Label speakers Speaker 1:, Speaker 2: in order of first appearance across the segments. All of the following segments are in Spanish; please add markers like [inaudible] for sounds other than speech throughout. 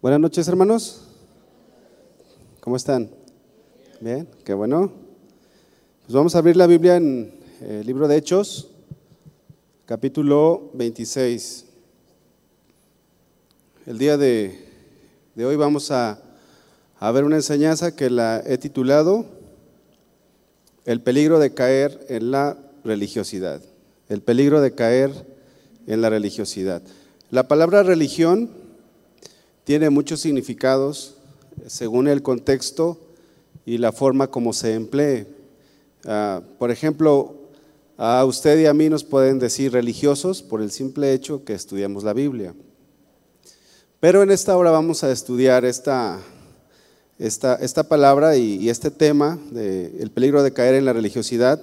Speaker 1: Buenas noches, hermanos. ¿Cómo están? Bien, qué bueno. Pues vamos a abrir la Biblia en el libro de Hechos, capítulo 26. El día de, de hoy vamos a, a ver una enseñanza que la he titulado El peligro de caer en la religiosidad. El peligro de caer en la religiosidad. La palabra religión tiene muchos significados según el contexto y la forma como se emplee. Ah, por ejemplo, a usted y a mí nos pueden decir religiosos por el simple hecho que estudiamos la Biblia. Pero en esta hora vamos a estudiar esta, esta, esta palabra y, este tema, de el peligro de caer en la religiosidad,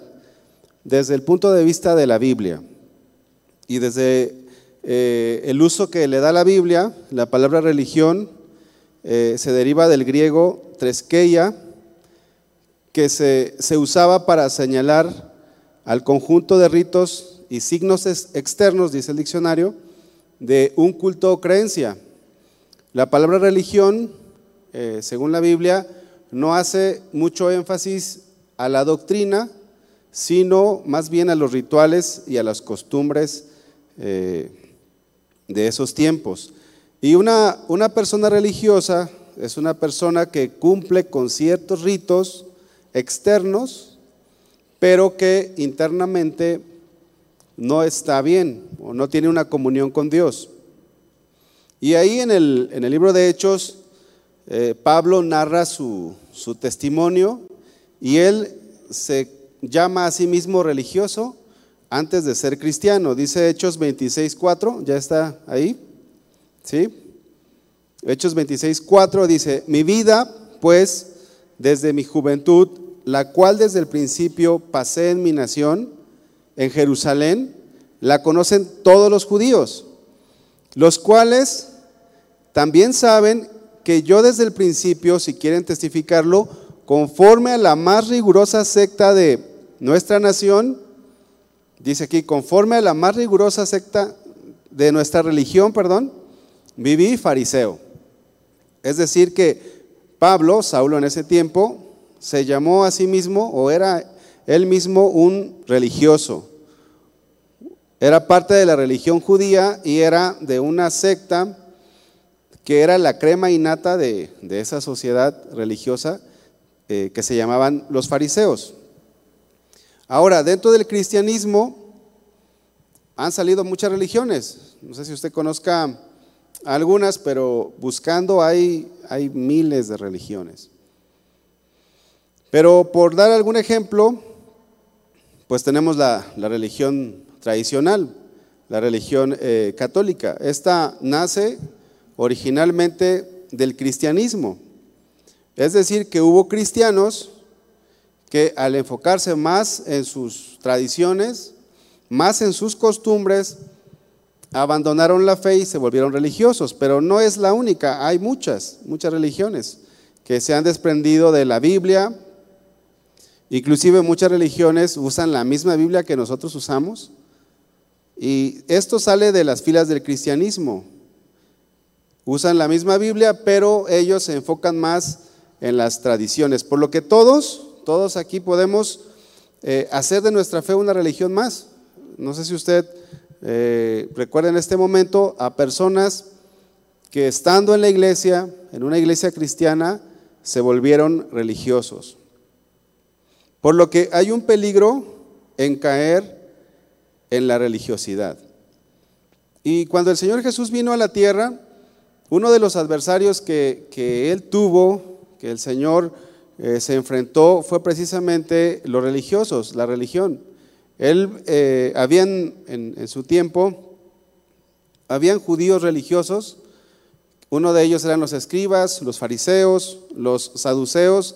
Speaker 1: desde el punto de vista de la Biblia y desde eh, el uso que le da la Biblia, la palabra religión, eh, se deriva del griego treskeia, que se, se, usaba para señalar al conjunto de ritos y signos externos, dice el diccionario, de un culto o creencia. La palabra religión, eh, según la Biblia, no hace mucho énfasis a la doctrina, sino más bien a los rituales y a las costumbres de esos tiempos. Y una, una persona religiosa es una persona que cumple con ciertos ritos externos, pero que internamente no está bien o no tiene una comunión con Dios. Y ahí en el, en el libro de Hechos, eh, Pablo narra su, su testimonio y él se llama a sí mismo religioso antes de ser cristiano. Dice Hechos 26.4, ya está ahí. ¿Sí? Hechos 26.4 dice, mi vida, pues, desde mi juventud, la cual desde el principio pasé en mi nación, en Jerusalén, la conocen todos los judíos, los cuales también saben que yo desde el principio, si quieren testificarlo, conforme a la más rigurosa secta de nuestra nación, Dice aquí, conforme a la más rigurosa secta de nuestra religión, perdón, viví fariseo. Es decir, que Pablo, Saulo en ese tiempo, se llamó a sí mismo o era él mismo un religioso. Era parte de la religión judía y era de una secta que era la crema innata de, de esa sociedad religiosa eh, que se llamaban los fariseos. Ahora, dentro del cristianismo han salido muchas religiones. No sé si usted conozca algunas, pero buscando hay, hay miles de religiones. Pero por dar algún ejemplo, pues tenemos la, la religión tradicional, la religión eh, católica. Esta nace originalmente del cristianismo. Es decir, que hubo cristianos que al enfocarse más en sus tradiciones, más en sus costumbres, abandonaron la fe y se volvieron religiosos. Pero no es la única, hay muchas, muchas religiones que se han desprendido de la Biblia. Inclusive muchas religiones usan la misma Biblia que nosotros usamos. Y esto sale de las filas del cristianismo. Usan la misma Biblia, pero ellos se enfocan más en las tradiciones. Por lo que todos todos aquí podemos eh, hacer de nuestra fe una religión más. No sé si usted eh, recuerda en este momento a personas que estando en la iglesia, en una iglesia cristiana, se volvieron religiosos. Por lo que hay un peligro en caer en la religiosidad. Y cuando el Señor Jesús vino a la tierra, uno de los adversarios que, que él tuvo, que el Señor eh, se enfrentó fue precisamente los religiosos, la religión. Él, eh, habían en, su tiempo, habían judíos religiosos, uno de ellos eran los escribas, los fariseos, los saduceos,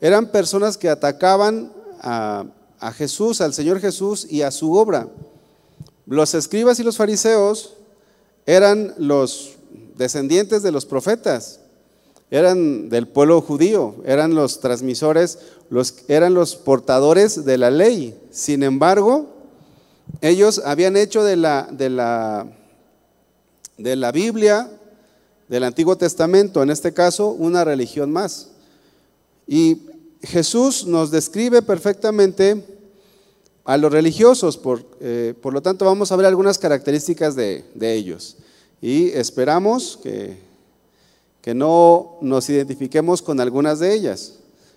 Speaker 1: eran personas que atacaban a, a Jesús, al Señor Jesús y a su obra. Los escribas y los fariseos eran los descendientes de los profetas, eran del pueblo judío, eran los transmisores, los, eran los portadores de la ley. Sin embargo, ellos habían hecho de la, de la, de la Biblia, del Antiguo Testamento, en este caso una religión más. Y Jesús nos describe perfectamente a los religiosos, por, eh, por lo tanto vamos a ver algunas características de, ellos. Y esperamos que, que no nos identifiquemos con algunas de ellas.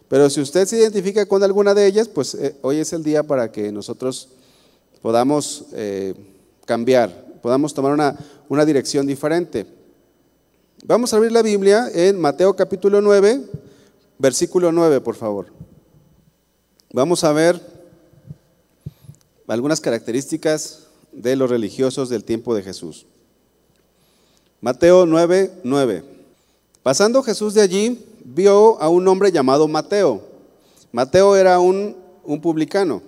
Speaker 1: Pero si usted se identifica con alguna de ellas, pues eh, hoy es el día para que nosotros podamos eh, cambiar, podamos tomar una, una dirección diferente. Vamos a abrir la Biblia en Mateo capítulo 9, versículo 9, por favor. Vamos a ver algunas características de los religiosos del tiempo de Jesús. Mateo 9, 9. Pasando Jesús de allí, vio a un hombre llamado Mateo. Mateo era un, un publicano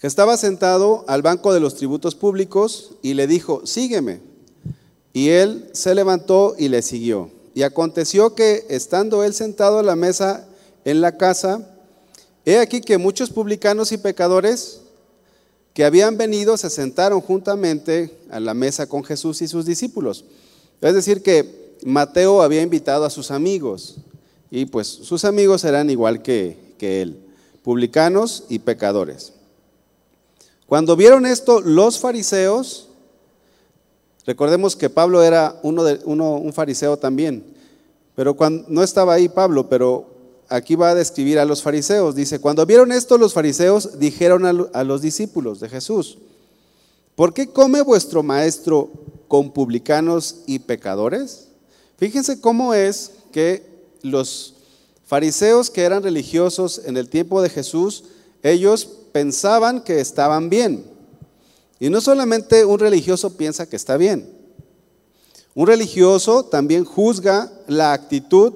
Speaker 1: que estaba sentado al banco de los tributos públicos y le dijo, sígueme. Y él se levantó y le siguió. Y aconteció que, estando él sentado a la mesa en la casa, he aquí que muchos publicanos y pecadores que habían venido se sentaron juntamente a la mesa con Jesús y sus discípulos. Es decir, que Mateo había invitado a sus amigos y pues sus amigos eran igual que, que él, publicanos y pecadores. Cuando vieron esto, los fariseos Recordemos que Pablo era uno de, uno, un fariseo también, pero cuando, no estaba ahí Pablo, pero aquí va a describir a los fariseos. Dice, cuando vieron esto los fariseos dijeron a, a los discípulos de Jesús, ¿por qué come vuestro maestro con publicanos y pecadores? Fíjense cómo es que los fariseos que eran religiosos en el tiempo de Jesús, ellos pensaban que estaban bien. Y no solamente un religioso piensa que está bien. Un religioso también juzga la actitud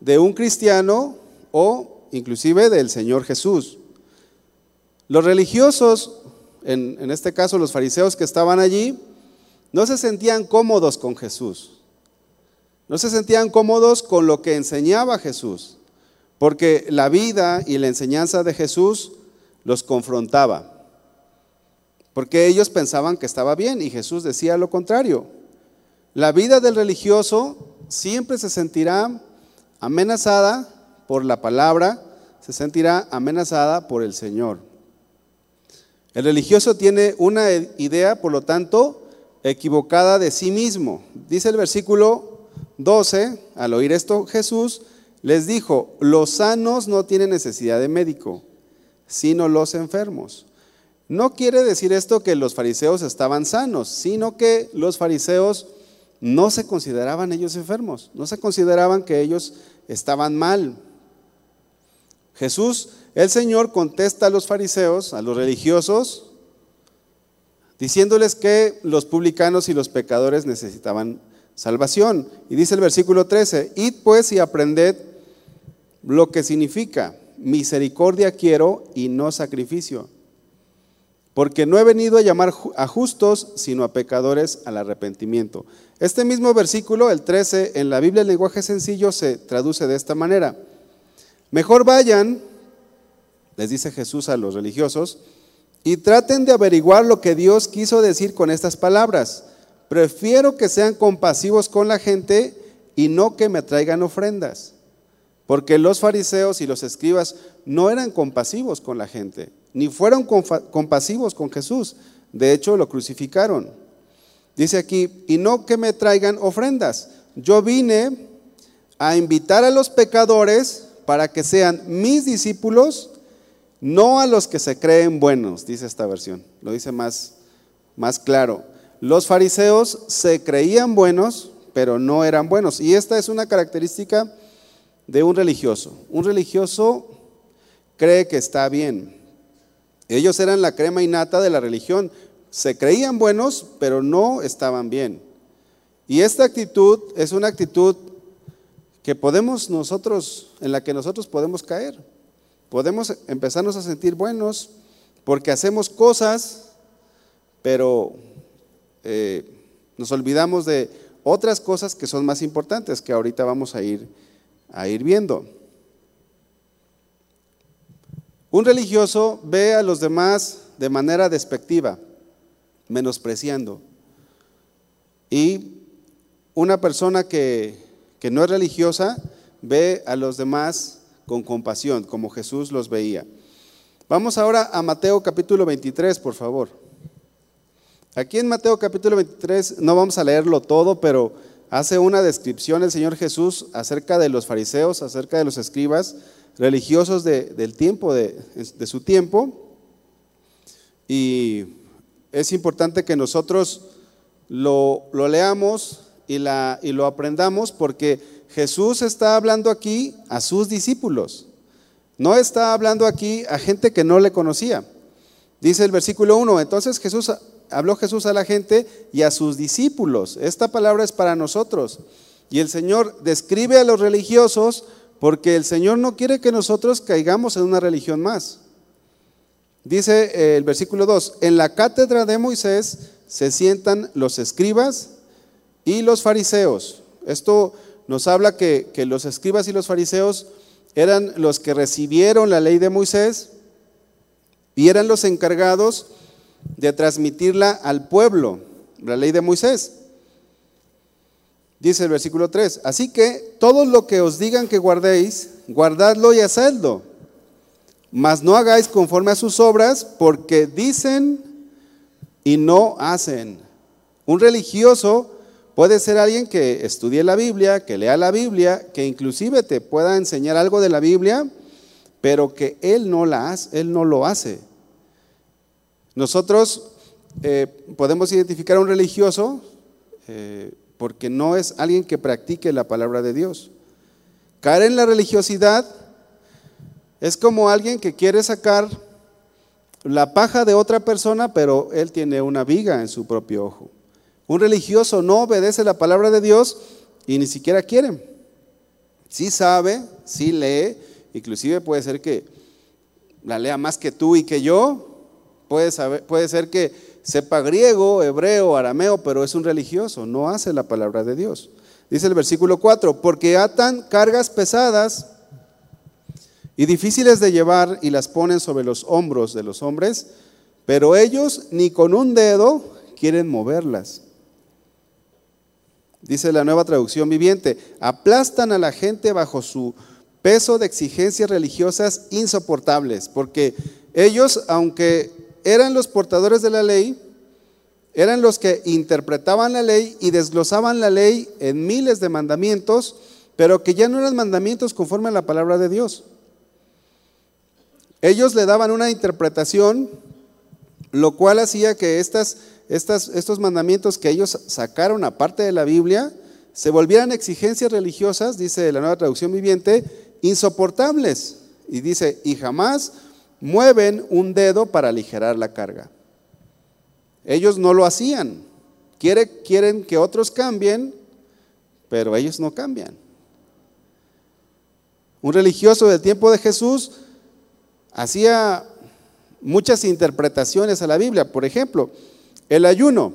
Speaker 1: de un cristiano o inclusive del Señor Jesús. Los religiosos, en, en, este caso los fariseos que estaban allí, no se sentían cómodos con Jesús. No se sentían cómodos con lo que enseñaba Jesús, porque la vida y la enseñanza de Jesús los confrontaba porque ellos pensaban que estaba bien y Jesús decía lo contrario. La vida del religioso siempre se sentirá amenazada por la palabra, se sentirá amenazada por el Señor. El religioso tiene una idea, por lo tanto, equivocada de sí mismo. Dice el versículo 12, al oír esto Jesús les dijo, los sanos no tienen necesidad de médico, sino los enfermos. No quiere decir esto que los fariseos estaban sanos, sino que los fariseos no se consideraban ellos enfermos, no se consideraban que ellos estaban mal. Jesús, el Señor, contesta a los fariseos, a los religiosos, diciéndoles que los publicanos y los pecadores necesitaban salvación. Y dice el versículo 13, id pues y aprended lo que significa, misericordia quiero y no sacrificio porque no he venido a llamar a justos, sino a pecadores al arrepentimiento. Este mismo versículo, el 13, en la Biblia en lenguaje sencillo se traduce de esta manera. Mejor vayan, les dice Jesús a los religiosos, y traten de averiguar lo que Dios quiso decir con estas palabras. Prefiero que sean compasivos con la gente y no que me traigan ofrendas. Porque los fariseos y los escribas no eran compasivos con la gente ni fueron compasivos con Jesús. De hecho, lo crucificaron. Dice aquí, y no que me traigan ofrendas. Yo vine a invitar a los pecadores para que sean mis discípulos, no a los que se creen buenos, dice esta versión. Lo dice más, más claro. Los fariseos se creían buenos, pero no eran buenos. Y esta es una característica de un religioso. Un religioso cree que está bien, ellos eran la crema innata de la religión. Se creían buenos, pero no estaban bien. Y esta actitud es una actitud que podemos nosotros, en la que nosotros podemos caer. Podemos empezarnos a sentir buenos porque hacemos cosas, pero eh, nos olvidamos de otras cosas que son más importantes que ahorita vamos a ir, a ir viendo. Un religioso ve a los demás de manera despectiva, menospreciando. Y una persona que, que no es religiosa ve a los demás con compasión, como Jesús los veía. Vamos ahora a Mateo capítulo 23, por favor. Aquí en Mateo capítulo 23 no vamos a leerlo todo, pero hace una descripción el Señor Jesús acerca de los fariseos, acerca de los escribas religiosos del tiempo, de, su tiempo. Y es importante que nosotros lo, leamos y, y lo aprendamos porque Jesús está hablando aquí a sus discípulos. No está hablando aquí a gente que no le conocía. Dice el versículo 1, entonces Jesús habló Jesús a la gente y a sus discípulos. Esta palabra es para nosotros. Y el Señor describe a los religiosos porque el Señor no quiere que nosotros caigamos en una religión más. Dice eh, el versículo 2, en la cátedra de Moisés se sientan los escribas y los fariseos. Esto nos habla que, que los escribas y los fariseos eran los que recibieron la ley de Moisés y eran los encargados de transmitirla al pueblo, la ley de Moisés. Dice el versículo 3, así que todo lo que os digan que guardéis, guardadlo y hacedlo, mas no hagáis conforme a sus obras, porque dicen y no hacen. Un religioso puede ser alguien que estudie la Biblia, que lea la Biblia, que inclusive te pueda enseñar algo de la Biblia, pero que él no, la hace, él no lo hace. Nosotros eh, podemos identificar a un religioso eh, porque no es alguien que practique la palabra de Dios. Caer en la religiosidad es como alguien que quiere sacar la paja de otra persona, pero él tiene una viga en su propio ojo. Un religioso no obedece la palabra de Dios y ni siquiera quiere. Sí sabe, sí lee, inclusive puede ser que la lea más que tú y que yo, Puede, puede ser que sepa griego, hebreo, arameo, pero es un religioso, no hace la palabra de Dios. Dice el versículo 4, porque atan cargas pesadas y difíciles de llevar y las ponen sobre los hombros de los hombres, pero ellos ni con un dedo quieren moverlas. Dice la nueva traducción viviente, aplastan a la gente bajo su peso de exigencias religiosas insoportables, porque ellos, aunque eran los portadores de la ley, eran los que interpretaban la ley y desglosaban la ley en miles de mandamientos, pero que ya no eran mandamientos conforme a la palabra de Dios. Ellos le daban una interpretación, lo cual hacía que estos mandamientos que ellos sacaron aparte de la Biblia se volvieran exigencias religiosas, dice la nueva traducción viviente, insoportables. Y dice, y jamás mueven un dedo para aligerar la carga. Ellos no lo hacían. quieren que otros cambien, pero ellos no cambian. Un religioso del tiempo de Jesús hacía muchas interpretaciones a la Biblia. Por ejemplo, el ayuno.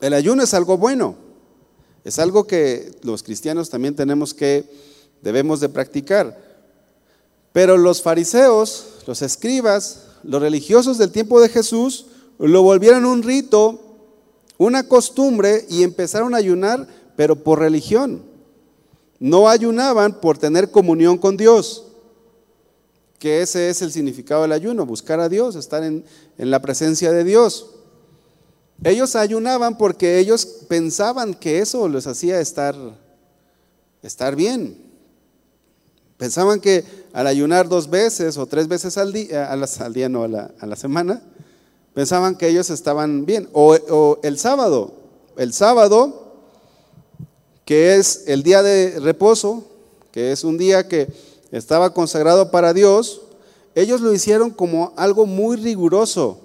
Speaker 1: El ayuno es algo bueno. Es algo que los cristianos también tenemos que, debemos de practicar. Pero los fariseos, los escribas, los religiosos del tiempo de Jesús, lo volvieron un rito, una costumbre y empezaron a ayunar, pero por religión. No ayunaban por tener comunión con Dios, que ese es el significado del ayuno, buscar a Dios, estar en, la presencia de Dios. Ellos ayunaban porque ellos pensaban que eso les hacía estar, estar bien. Pensaban que al ayunar dos veces o tres veces al día, al día no, a la, semana, pensaban que ellos estaban bien. O, el sábado, el sábado, que es el día de reposo, que es un día que estaba consagrado para Dios, ellos lo hicieron como algo muy riguroso.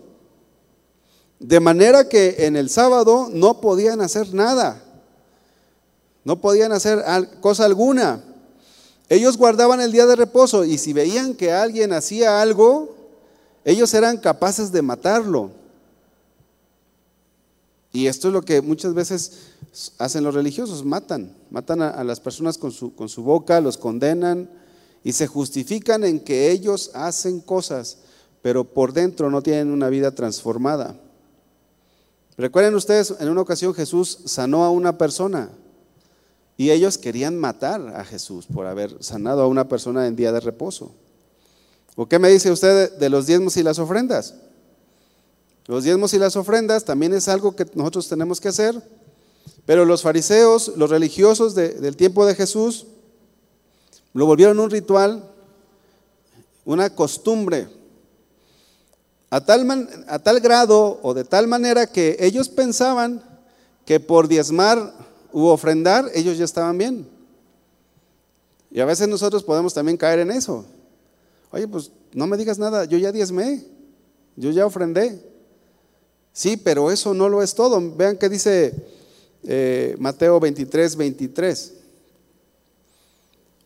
Speaker 1: De manera que en el sábado no podían hacer nada, no podían hacer cosa alguna. Ellos guardaban el día de reposo y si veían que alguien hacía algo, ellos eran capaces de matarlo. Y esto es lo que muchas veces hacen los religiosos, matan, matan a, las personas con su, con su boca, los condenan y se justifican en que ellos hacen cosas, pero por dentro no tienen una vida transformada. Recuerden ustedes, en una ocasión Jesús sanó a una persona y ellos querían matar a Jesús por haber sanado a una persona en día de reposo. ¿O qué me dice usted de los diezmos y las ofrendas? Los diezmos y las ofrendas también es algo que nosotros tenemos que hacer, pero los fariseos, los religiosos del tiempo de Jesús, lo volvieron un ritual, una costumbre, a tal, a tal grado o de tal manera que ellos pensaban que por diezmar u ofrendar ellos ya estaban bien. Y a veces nosotros podemos también caer en eso. Oye, pues no me digas nada, yo ya diezmé, yo ya ofrendé. Sí, pero eso no lo es todo. Vean qué dice eh, Mateo 23, 23.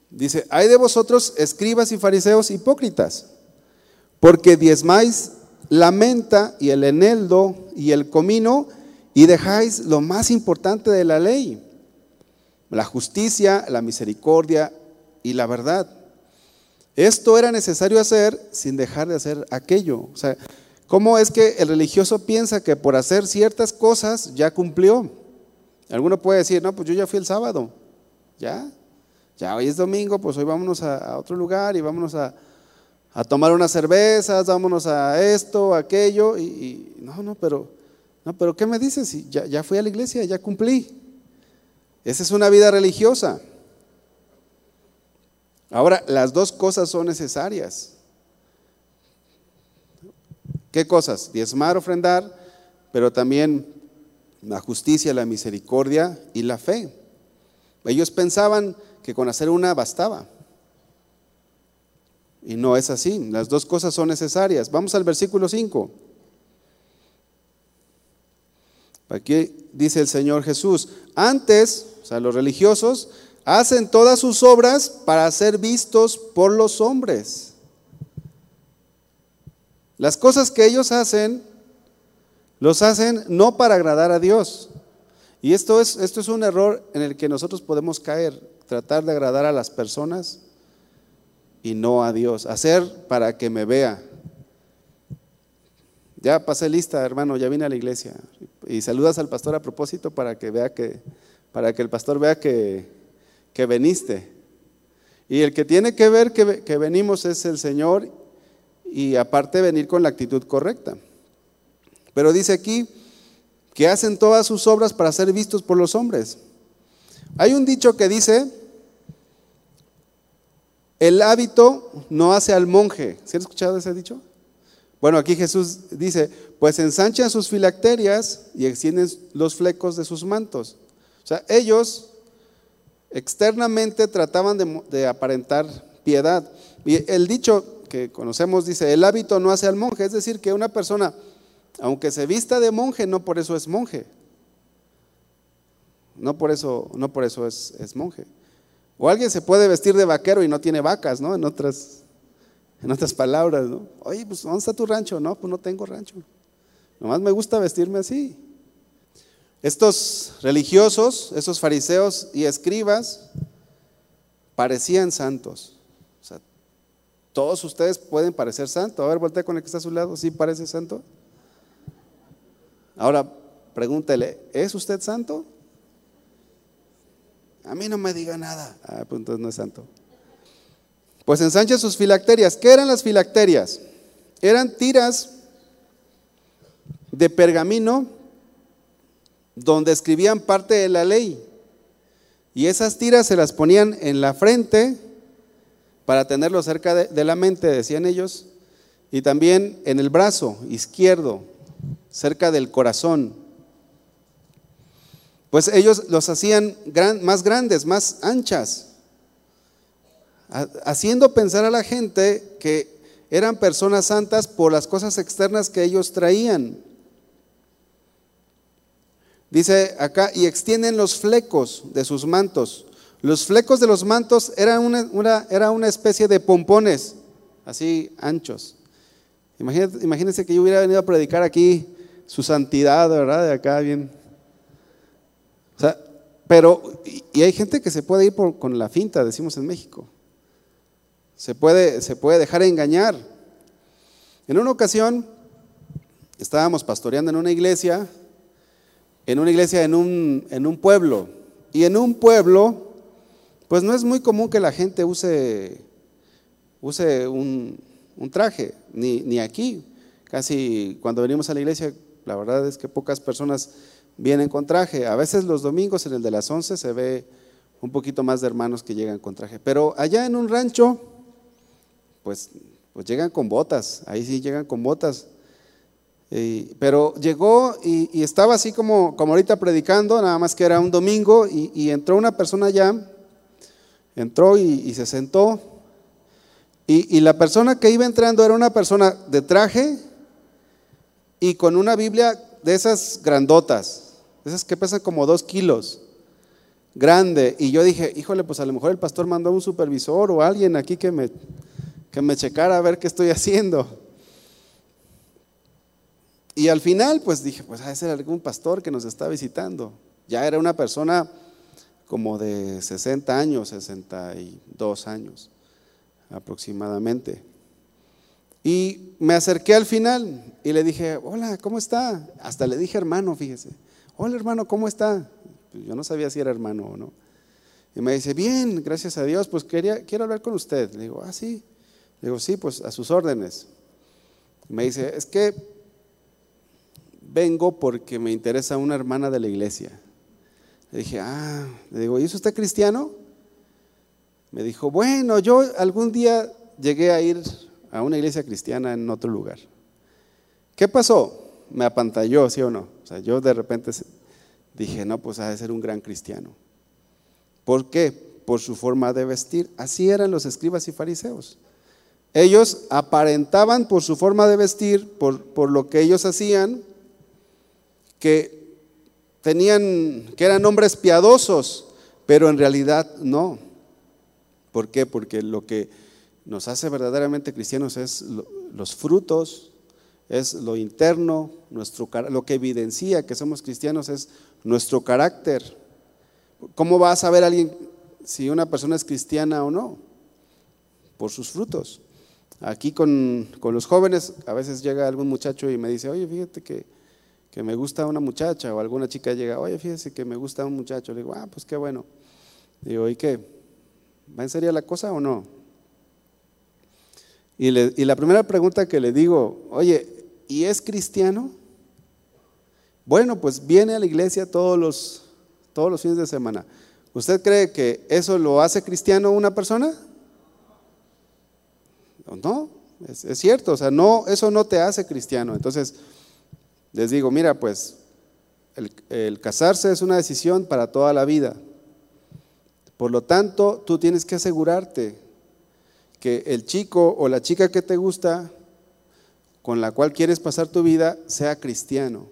Speaker 1: Dice, hay de vosotros escribas y fariseos hipócritas, porque diezmáis la menta y el eneldo y el comino y dejáis lo más importante de la ley, la justicia, la misericordia y la verdad. Esto era necesario hacer sin dejar de hacer aquello. O sea, ¿cómo es que el religioso piensa que por hacer ciertas cosas ya cumplió? Alguno puede decir, no, pues yo ya fui el sábado, ya, ya hoy es domingo, pues hoy vámonos a, otro lugar y vámonos a, tomar unas cervezas, vámonos a esto, aquello, y, no, no, pero, no, pero ¿qué me dices? Ya, ya fui a la iglesia, ya cumplí. Esa es una vida religiosa. Ahora, las dos cosas son necesarias. ¿Qué cosas? Diezmar, ofrendar, pero también la justicia, la misericordia y la fe. Ellos pensaban que con hacer una bastaba. Y no es así, las dos cosas son necesarias. Vamos al versículo 5. Aquí dice el Señor Jesús, antes, o sea, los religiosos, hacen todas sus obras para ser vistos por los hombres. Las cosas que ellos hacen, los hacen no para agradar a Dios. Y esto es, esto es un error en el que nosotros podemos caer, tratar de agradar a las personas y no a Dios, hacer para que me vea. Ya pasé lista, hermano, ya vine a la iglesia. Y saludas al pastor a propósito para que vea que, para que el pastor vea que, que veniste. Y el que tiene que ver que, venimos es el Señor y aparte venir con la actitud correcta. Pero dice aquí que hacen todas sus obras para ser vistos por los hombres. Hay un dicho que dice, el hábito no hace al monje. ¿Se han escuchado ese dicho? Bueno, aquí Jesús dice, pues ensanchan sus filacterias y extienden los flecos de sus mantos. O sea, ellos externamente trataban de, aparentar piedad. Y el dicho que conocemos dice, el hábito no hace al monje, es decir, que una persona, aunque se vista de monje, no por eso es monje. No por eso, no por eso es, es monje. O alguien se puede vestir de vaquero y no tiene vacas, ¿no? En otras, en otras palabras, ¿no? Oye, pues ¿dónde está tu rancho? No, pues no tengo rancho. Nomás me gusta vestirme así. Estos religiosos, esos fariseos y escribas, parecían santos. O sea, todos ustedes pueden parecer santos. A ver, voltea con el que está a su lado. ¿Sí parece santo? Ahora, pregúntele, ¿es usted santo? A mí no me diga nada. Ah, pues entonces no es santo. Pues ensancha sus filacterias. ¿Qué eran las filacterias? Eran tiras de pergamino donde escribían parte de la ley. Y esas tiras se las ponían en la frente para tenerlo cerca de, la mente, decían ellos, y también en el brazo izquierdo, cerca del corazón. Pues ellos los hacían más grandes, más anchas, haciendo pensar a la gente que eran personas santas por las cosas externas que ellos traían. Dice acá, y extienden los flecos de sus mantos. Los flecos de los mantos eran una, era una especie de pompones, así anchos. Imagínense, que yo hubiera venido a predicar aquí su santidad, ¿verdad? De acá bien. O sea, pero, y, hay gente que se puede ir con la finta, decimos en México. Se puede, se puede dejar engañar. En una ocasión estábamos pastoreando en una iglesia en una iglesia en un, en un pueblo. Y en un pueblo, pues no es muy común que la gente use, use un, un traje, ni, ni aquí. Casi cuando venimos a la iglesia, la verdad es que pocas personas vienen con traje. A veces los domingos en el de las 11 se ve un poquito más de hermanos que llegan con traje. Pero allá en un rancho, pues, pues llegan con botas, ahí sí llegan con botas. pero llegó y, estaba así como, como ahorita predicando, nada más que era un domingo, y, entró una persona allá, entró y, se sentó, y, la persona que iba entrando era una persona de traje y con una Biblia de esas grandotas, esas que pesan como dos kilos, grande. Y yo dije, híjole, pues a lo mejor el pastor mandó a un supervisor o alguien aquí que me, que me checara a ver qué estoy haciendo. Y al final, pues dije, pues a ser algún pastor que nos está visitando. Ya era una persona como de 60 años, 62 años aproximadamente. Y me acerqué al final y le dije, hola, ¿cómo está? Hasta le dije hermano, fíjese. Hola hermano, ¿cómo está? Pues yo no sabía si era hermano o no. Y me dice, bien, gracias a Dios, pues quería, quiero hablar con usted. Le digo, ah, sí. Le digo, sí, pues a sus órdenes. me dice, es que vengo porque me interesa una hermana de la iglesia. Le dije, ah, le digo, ¿y es usted cristiano? Me dijo, bueno, yo algún día llegué a ir a una iglesia cristiana en otro lugar. ¿Qué pasó? Me apantalló, ¿sí o no? O sea, yo de repente dije, no, pues ha de ser un gran cristiano. ¿Por qué? Por su forma de vestir. Así eran los escribas y fariseos. Ellos aparentaban por su forma de vestir, por, por lo que ellos hacían, que tenían, que eran hombres piadosos, pero en realidad no. ¿Por qué? Porque lo que nos hace verdaderamente cristianos es los frutos, es lo interno, nuestro, lo que evidencia que somos cristianos es nuestro carácter. ¿Cómo va a saber alguien si una persona es cristiana o no? Por sus frutos. Aquí con, los jóvenes, a veces llega algún muchacho y me dice, oye, fíjate que, que me gusta una muchacha, o alguna chica llega, oye, fíjese que me gusta un muchacho. Le digo, ah, pues qué bueno. Digo, ¿y qué? ¿Va en serio la cosa o no? Y, la primera pregunta que le digo, oye, ¿y es cristiano? Bueno, pues viene a la iglesia todos los, todos los fines de semana. ¿Usted cree que eso lo hace cristiano una persona? No, es, cierto, o sea, no, eso no te hace cristiano. Entonces, les digo, mira, pues el casarse es una decisión para toda la vida. Por lo tanto, tú tienes que asegurarte que el chico o la chica que te gusta, con la cual quieres pasar tu vida, sea cristiano,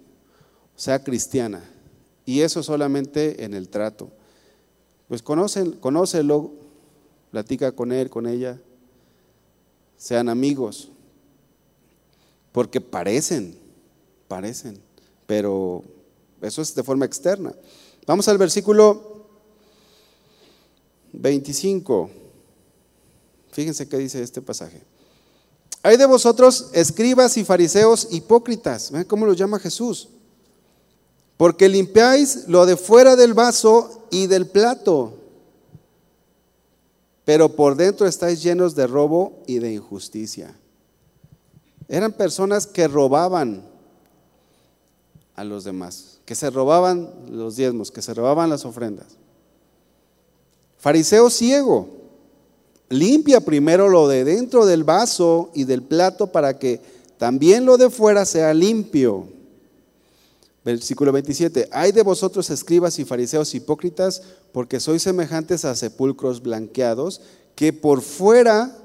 Speaker 1: sea cristiana. Y eso solamente en el trato. Pues conócelo, platica con él, con ella, sean amigos, porque parecen, parecen, pero eso es de forma externa. Vamos al versículo 25. Fíjense qué dice este pasaje. Hay de vosotros escribas y fariseos hipócritas. ¿Ven cómo lo llama Jesús? Porque limpiáis lo de fuera del vaso y del plato, pero por dentro estáis llenos de robo y de injusticia. Eran personas que robaban a los demás, que se robaban los diezmos, que se robaban las ofrendas. Fariseo ciego, limpia primero lo de dentro del vaso y del plato para que también lo de fuera sea limpio. Versículo 27. Hay de vosotros escribas y fariseos hipócritas, porque sois semejantes a sepulcros blanqueados, que por fuera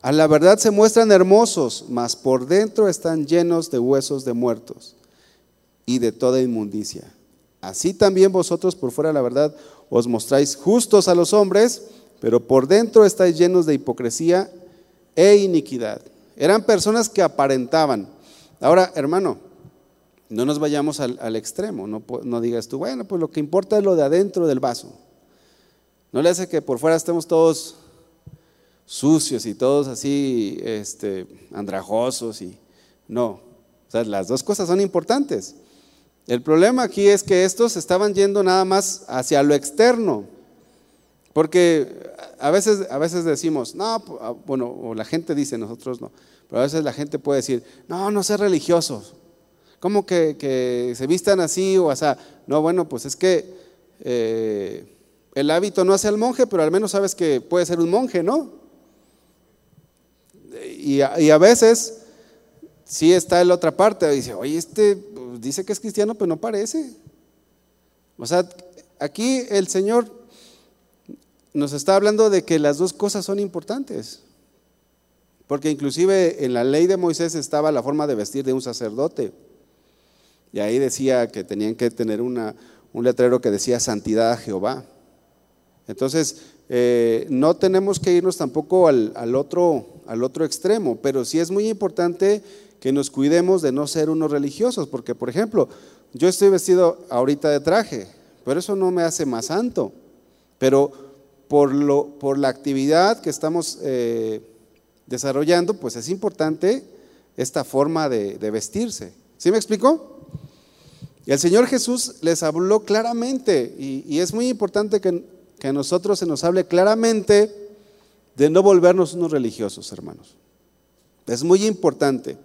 Speaker 1: a la verdad se muestran hermosos, mas por dentro están llenos de huesos de muertos y de toda inmundicia. Así también vosotros por fuera la verdad os mostráis justos a los hombres, pero por dentro estáis llenos de hipocresía e iniquidad. Eran personas que aparentaban. Ahora, hermano, no nos vayamos al, extremo, no, digas tú, bueno, pues lo que importa es lo de adentro del vaso. No le hace que por fuera estemos todos sucios y todos así este, andrajosos y no. O sea, las dos cosas son importantes. El problema aquí es que estos estaban yendo nada más hacia lo externo. Porque a veces, a veces decimos, no, ah, bueno, o la gente dice, nosotros no, pero a veces la gente puede decir, no, no sé religiosos. ¿Cómo que, se vistan así o así? No, bueno, pues es que eh, el hábito no hace al monje, pero al menos sabes que puede ser un monje, ¿no? Y a, veces sí está en la otra parte, dice, oye, este pues, dice que es cristiano, pero no parece. O sea, aquí el Señor nos está hablando de que las dos cosas son importantes. Porque inclusive en la ley de Moisés estaba la forma de vestir de un sacerdote. Y ahí decía que tenían que tener un letrero que decía santidad a Jehová. Entonces, eh, no tenemos que irnos tampoco al, otro, extremo, pero sí es muy importante que nos cuidemos de no ser unos religiosos, porque por ejemplo, yo estoy vestido ahorita de traje, pero eso no me hace más santo, pero por, la actividad que estamos eh, desarrollando, pues es importante esta forma de, vestirse. ¿Sí me explicó? Y el Señor Jesús les habló claramente, y, es muy importante que, que a nosotros se nos hable claramente de no volvernos unos religiosos, hermanos. Es muy importante.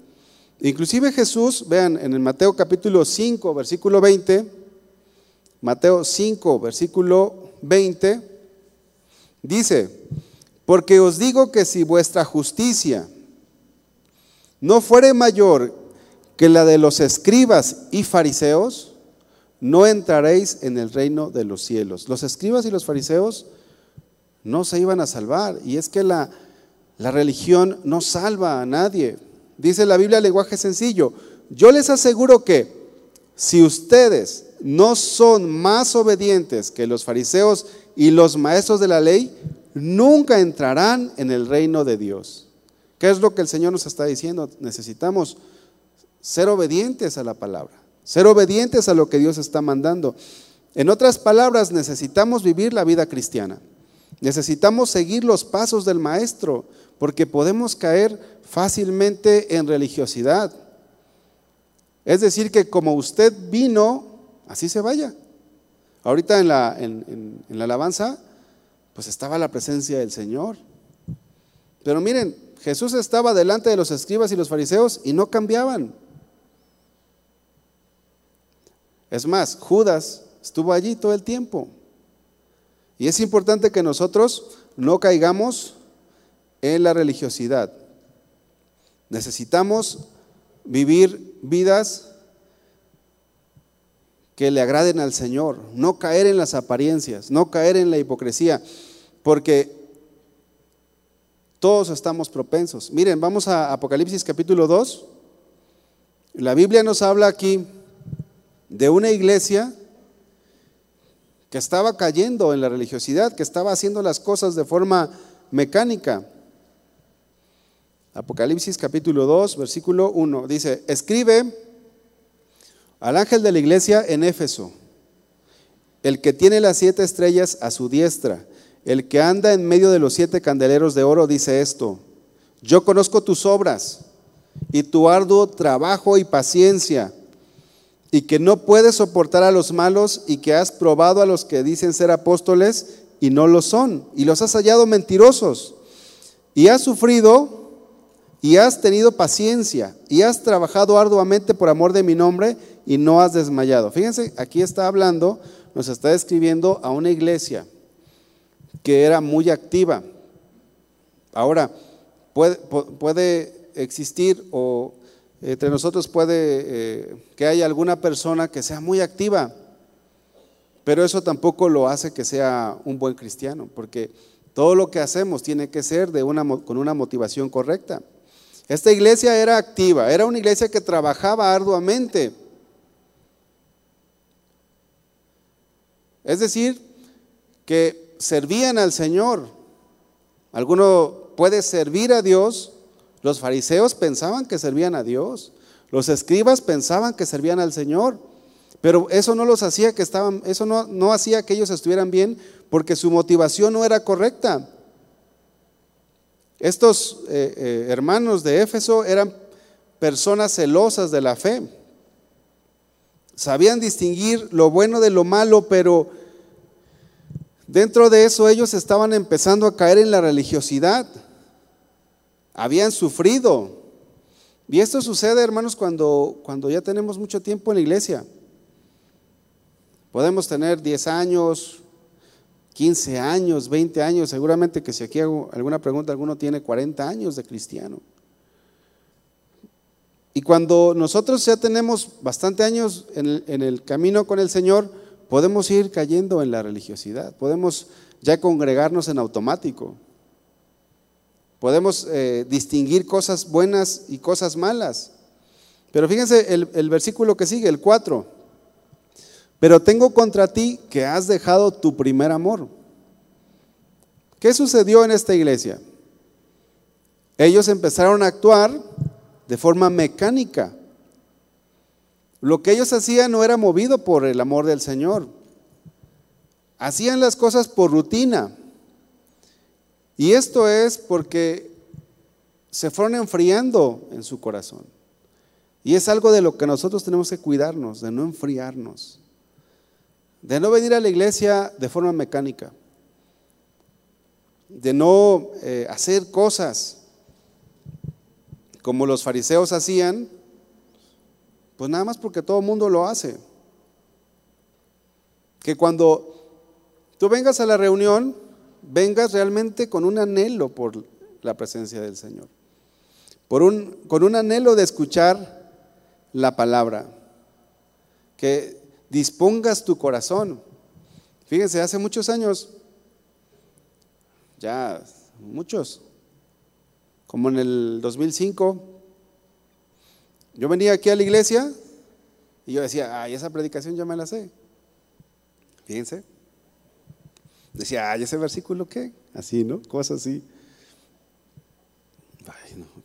Speaker 1: Inclusive Jesús, vean, en el Mateo capítulo 5, versículo 20, Mateo 5, versículo 20, dice, porque os digo que si vuestra justicia no fuere mayor que la de los escribas y fariseos, no entraréis en el reino de los cielos. Los escribas y los fariseos no se iban a salvar. Y es que la, la religión no salva a nadie. Dice la Biblia lenguaje sencillo. Yo les aseguro que si ustedes no son más obedientes que los fariseos y los maestros de la ley, nunca entrarán en el reino de Dios. ¿Qué es lo que el Señor nos está diciendo? Necesitamos ser obedientes a la palabra, ser obedientes a lo que Dios está mandando. En otras palabras, necesitamos vivir la vida cristiana. Necesitamos seguir los pasos del Maestro, porque podemos caer fácilmente en religiosidad. Es decir, que como usted vino, así se vaya. Ahorita en la, en, la alabanza, pues estaba la presencia del Señor. Pero miren, Jesús estaba delante de los escribas y los fariseos y no cambiaban. Es más, Judas estuvo allí todo el tiempo. Y es importante que nosotros no caigamos en la religiosidad. Necesitamos vivir vidas que le agraden al Señor, no caer en las apariencias, no caer en la hipocresía, porque todos estamos propensos. Miren, vamos a Apocalipsis capítulo 2. La Biblia nos habla aquí de una iglesia que estaba cayendo en la religiosidad, que estaba haciendo las cosas de forma mecánica. Apocalipsis capítulo 2, versículo 1. Dice, escribe al ángel de la iglesia en Éfeso, el que tiene las siete estrellas a su diestra, el que anda en medio de los siete candeleros de oro, dice esto, yo conozco tus obras y tu arduo trabajo y paciencia, y que no puedes soportar a los malos y que has probado a los que dicen ser apóstoles y no lo son, y los has hallado mentirosos, y has sufrido y has tenido paciencia y has trabajado arduamente por amor de mi nombre y no has desmayado. Fíjense, aquí está hablando, nos está describiendo a una iglesia que era muy activa. Ahora, puede, puede existir o entre nosotros puede eh, que haya alguna persona que sea muy activa, pero eso tampoco lo hace que sea un buen cristiano, porque todo lo que hacemos tiene que ser de una, con una motivación correcta. Esta iglesia era activa, era una iglesia que trabajaba arduamente. Es decir, que servían al Señor. Alguno puede servir a Dios. Los fariseos pensaban que servían a Dios. Los escribas pensaban que servían al Señor. Pero eso no los hacía que estaban, eso no, no hacía que ellos estuvieran bien porque su motivación no era correcta. Estos eh, eh, hermanos de Éfeso eran personas celosas de la fe. Sabían distinguir lo bueno de lo malo, pero dentro de eso ellos estaban empezando a caer en la religiosidad. Habían sufrido. Y esto sucede, hermanos, cuando, cuando ya tenemos mucho tiempo en la iglesia. Podemos tener 10 años, 15 años, 20 años. Seguramente que si aquí hago alguna pregunta, alguno tiene 40 años de cristiano. Y cuando nosotros ya tenemos bastante años en el, camino con el Señor, podemos ir cayendo en la religiosidad, podemos ya congregarnos en automático, podemos eh, distinguir cosas buenas y cosas malas. Pero fíjense el, el versículo que sigue, el 4. Pero tengo contra ti que has dejado tu primer amor. ¿Qué sucedió en esta iglesia? Ellos empezaron a actuar de forma mecánica. Lo que ellos hacían no era movido por el amor del Señor. Hacían las cosas por rutina. Y esto es porque se fueron enfriando en su corazón. Y es algo de lo que nosotros tenemos que cuidarnos, de no enfriarnos, de no venir a la iglesia de forma mecánica, de no eh, hacer cosas como los fariseos hacían, pues nada más porque todo el mundo lo hace. Que cuando tú vengas a la reunión, vengas realmente con un anhelo por la presencia del Señor, por un, con un anhelo de escuchar la palabra, que dispongas tu corazón. Fíjense, hace muchos años, ya muchos, como en el 2005, yo venía aquí a la iglesia y yo decía, ay, esa predicación ya me la sé. Fíjense. Decía, ay, ese versículo qué? Así, ¿no? Cosas así.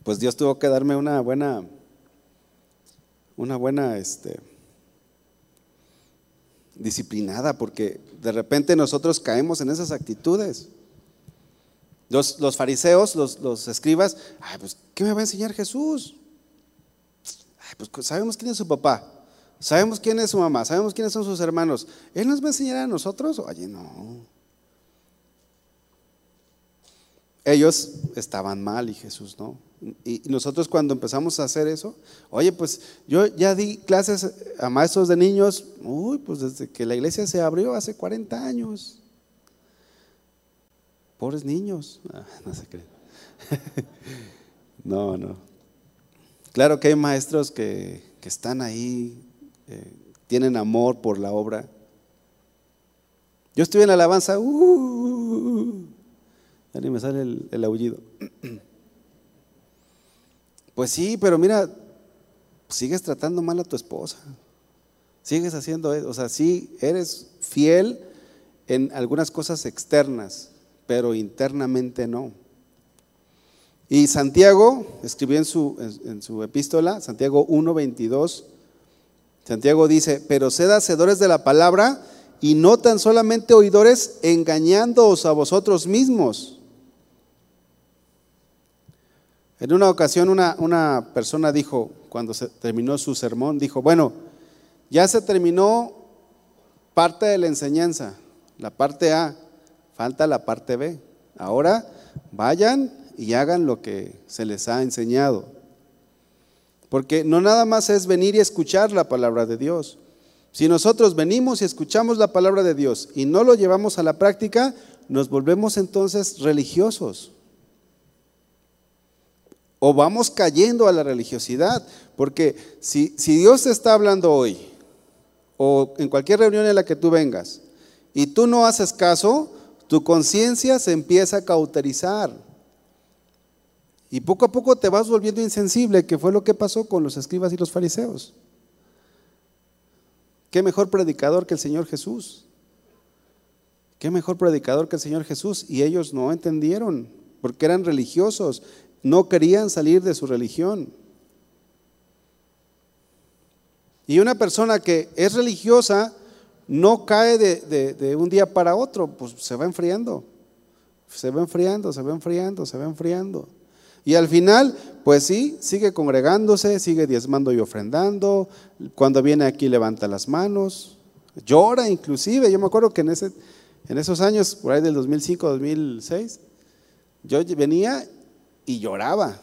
Speaker 1: Pues Dios tuvo que darme una buena, una buena, este, disciplinada, porque de repente nosotros caemos en esas actitudes. Los, fariseos, los, escribas, ay, pues, ¿qué me va a enseñar Jesús? pues sabemos quién es su papá, sabemos quién es su mamá, sabemos quiénes son sus hermanos. ¿Él nos va a enseñar a nosotros? Oye, no. Ellos estaban mal y Jesús no. Y nosotros cuando empezamos a hacer eso, oye, pues yo ya di clases a maestros de niños, uy, pues desde que la iglesia se abrió hace 40 años. Pobres niños. Ah, no se creen. [laughs] no, no. Claro que hay maestros que, están ahí, eh, tienen amor por la obra. Yo estuve en alabanza, uh, ya ni me sale el, aullido. Pues sí, pero mira, sigues tratando mal a tu esposa. Sigues haciendo eso. O sea, sí, eres fiel en algunas cosas externas, pero internamente no. Y Santiago escribió en su, en, su epístola, Santiago 1.22, Santiago dice, pero sed hacedores de la palabra y no tan solamente oidores engañándoos a vosotros mismos. En una ocasión una, una persona dijo, cuando se terminó su sermón, dijo, bueno, ya se terminó parte de la enseñanza, la parte A, Falta la parte B. Ahora vayan y hagan lo que se les ha enseñado. Porque no nada más es venir y escuchar la palabra de Dios. Si nosotros venimos y escuchamos la palabra de Dios y no lo llevamos a la práctica, nos volvemos entonces religiosos. O vamos cayendo a la religiosidad. Porque si, si Dios te está hablando hoy, o en cualquier reunión en la que tú vengas, y tú no haces caso, tu conciencia se empieza a cauterizar. Y poco a poco te vas volviendo insensible, que fue lo que pasó con los escribas y los fariseos. ¿Qué mejor predicador que el Señor Jesús? ¿Qué mejor predicador que el Señor Jesús? Y ellos no entendieron, porque eran religiosos, no querían salir de su religión. Y una persona que es religiosa no cae de, un día para otro, pues se va enfriando, se va enfriando, se va enfriando, se va enfriando. Y al final, pues sí, sigue congregándose, sigue diezmando y ofrendando. Cuando viene aquí levanta las manos, llora inclusive. Yo me acuerdo que en, ese, en esos años, por ahí del 2005, 2006, yo venía y lloraba.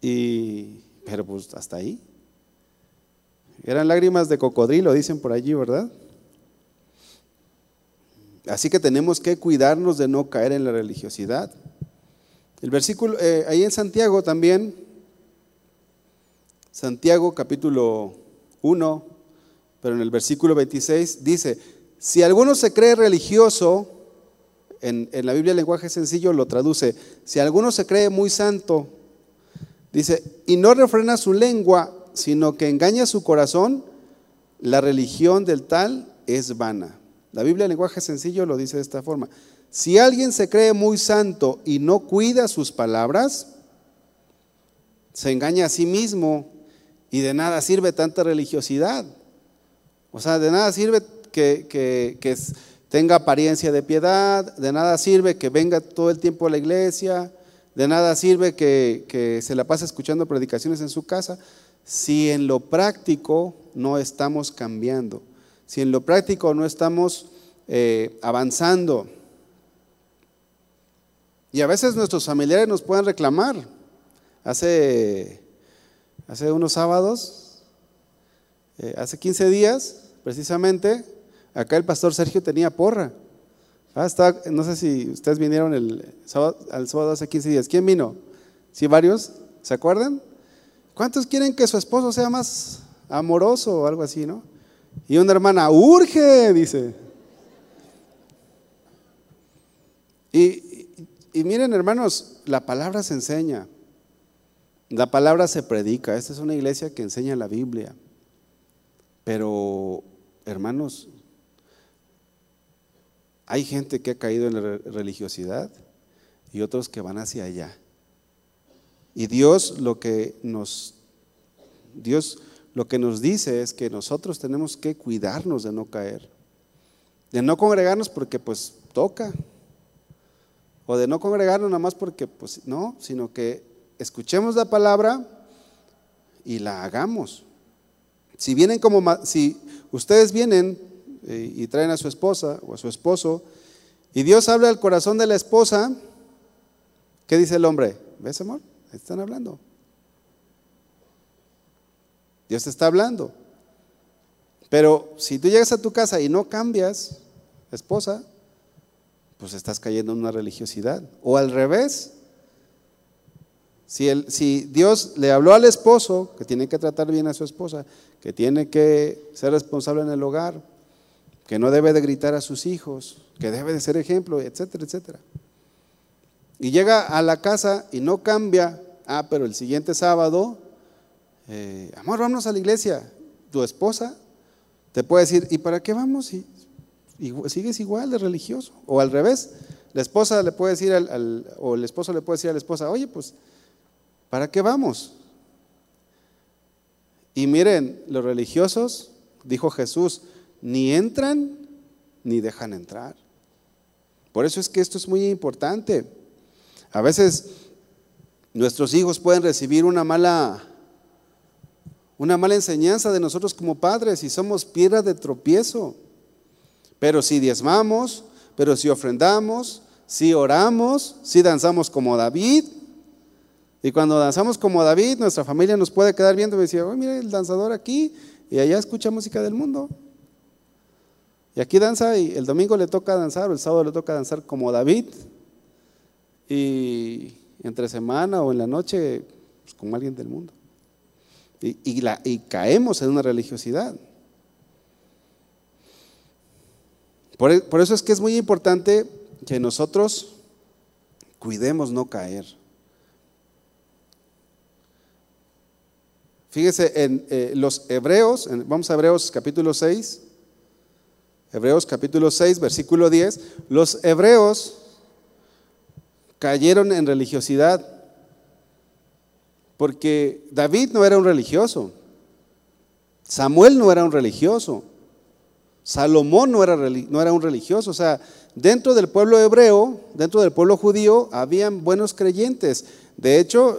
Speaker 1: Y, pero pues hasta ahí. Eran lágrimas de cocodrilo, dicen por allí, ¿verdad? Así que tenemos que cuidarnos de no caer en la religiosidad. El versículo, eh, ahí en Santiago también, Santiago capítulo 1, pero en el versículo 26 dice, si alguno se cree religioso, en, la Biblia el lenguaje sencillo lo traduce, si alguno se cree muy santo, dice, y no refrena su lengua, sino que engaña su corazón, la religión del tal es vana. La Biblia en lenguaje sencillo lo dice de esta forma. Si alguien se cree muy santo y no cuida sus palabras, se engaña a sí mismo y de nada sirve tanta religiosidad. O sea, de nada sirve que, que tenga apariencia de piedad, de nada sirve que venga todo el tiempo a la iglesia, de nada sirve que, que se la pase escuchando predicaciones en su casa, si en lo práctico no estamos cambiando, si en lo práctico no estamos eh, avanzando. Y a veces nuestros familiares nos pueden reclamar. Hace, hace unos sábados, eh, hace 15 días, precisamente, acá el pastor Sergio tenía porra. Ah, no sé si ustedes vinieron el sábado, al sábado hace 15 días. ¿Quién vino? ¿Sí, varios? ¿Se acuerdan? ¿Cuántos quieren que su esposo sea más amoroso o algo así, no? Y una hermana, urge, dice. Y, y, miren, hermanos, la palabra se enseña, la palabra se predica. Esta es una iglesia que enseña la Biblia. Pero, hermanos, hay gente que ha caído en la religiosidad y otros que van hacia allá. Y Dios lo que nos Dios lo que nos dice es que nosotros tenemos que cuidarnos de no caer. De no congregarnos porque pues toca. O de no congregarnos nada más porque pues no, sino que escuchemos la palabra y la hagamos. Si vienen como si ustedes vienen y traen a su esposa o a su esposo y Dios habla al corazón de la esposa, ¿qué dice el hombre? ¿Ves, amor? están hablando. Dios te está hablando. Pero si tú llegas a tu casa y no cambias, esposa, pues estás cayendo en una religiosidad. O al revés, si, el, si, Dios le habló al esposo que tiene que tratar bien a su esposa, que tiene que ser responsable en el hogar, que no debe de gritar a sus hijos, que debe de ser ejemplo, etcétera, etcétera. Y llega a la casa y no cambia Ah, pero el siguiente sábado, eh, amor, vámonos a la iglesia. Tu esposa te puede decir, ¿y para qué vamos? Y, sigues igual de religioso. O al revés, la esposa le puede decir al, o el esposo le puede decir a la esposa, oye, pues, ¿para qué vamos? Y miren, los religiosos, dijo Jesús, ni entran ni dejan entrar. Por eso es que esto es muy importante. A veces Nuestros hijos pueden recibir una mala, una mala enseñanza de nosotros como padres y somos piedra de tropiezo. Pero si diezmamos, pero si ofrendamos, si oramos, si danzamos como David, y cuando danzamos como David, nuestra familia nos puede quedar viendo y decir, oh, mira el danzador aquí, y allá escucha música del mundo. Y aquí danza, y el domingo le toca danzar, o el sábado le toca danzar como David. Y entre semana o en la noche pues, como alguien del mundo. Y, y caemos en una religiosidad. Por, por, eso es que es muy importante que nosotros cuidemos no caer. Fíjese en eh, los hebreos, vamos a Hebreos capítulo 6, Hebreos capítulo 6, versículo 10, los hebreos cayeron en religiosidad. Porque David no era un religioso. Samuel no era un religioso. Salomón no era, no era un religioso, o sea, dentro del pueblo hebreo, dentro del pueblo judío, habían buenos creyentes. De hecho,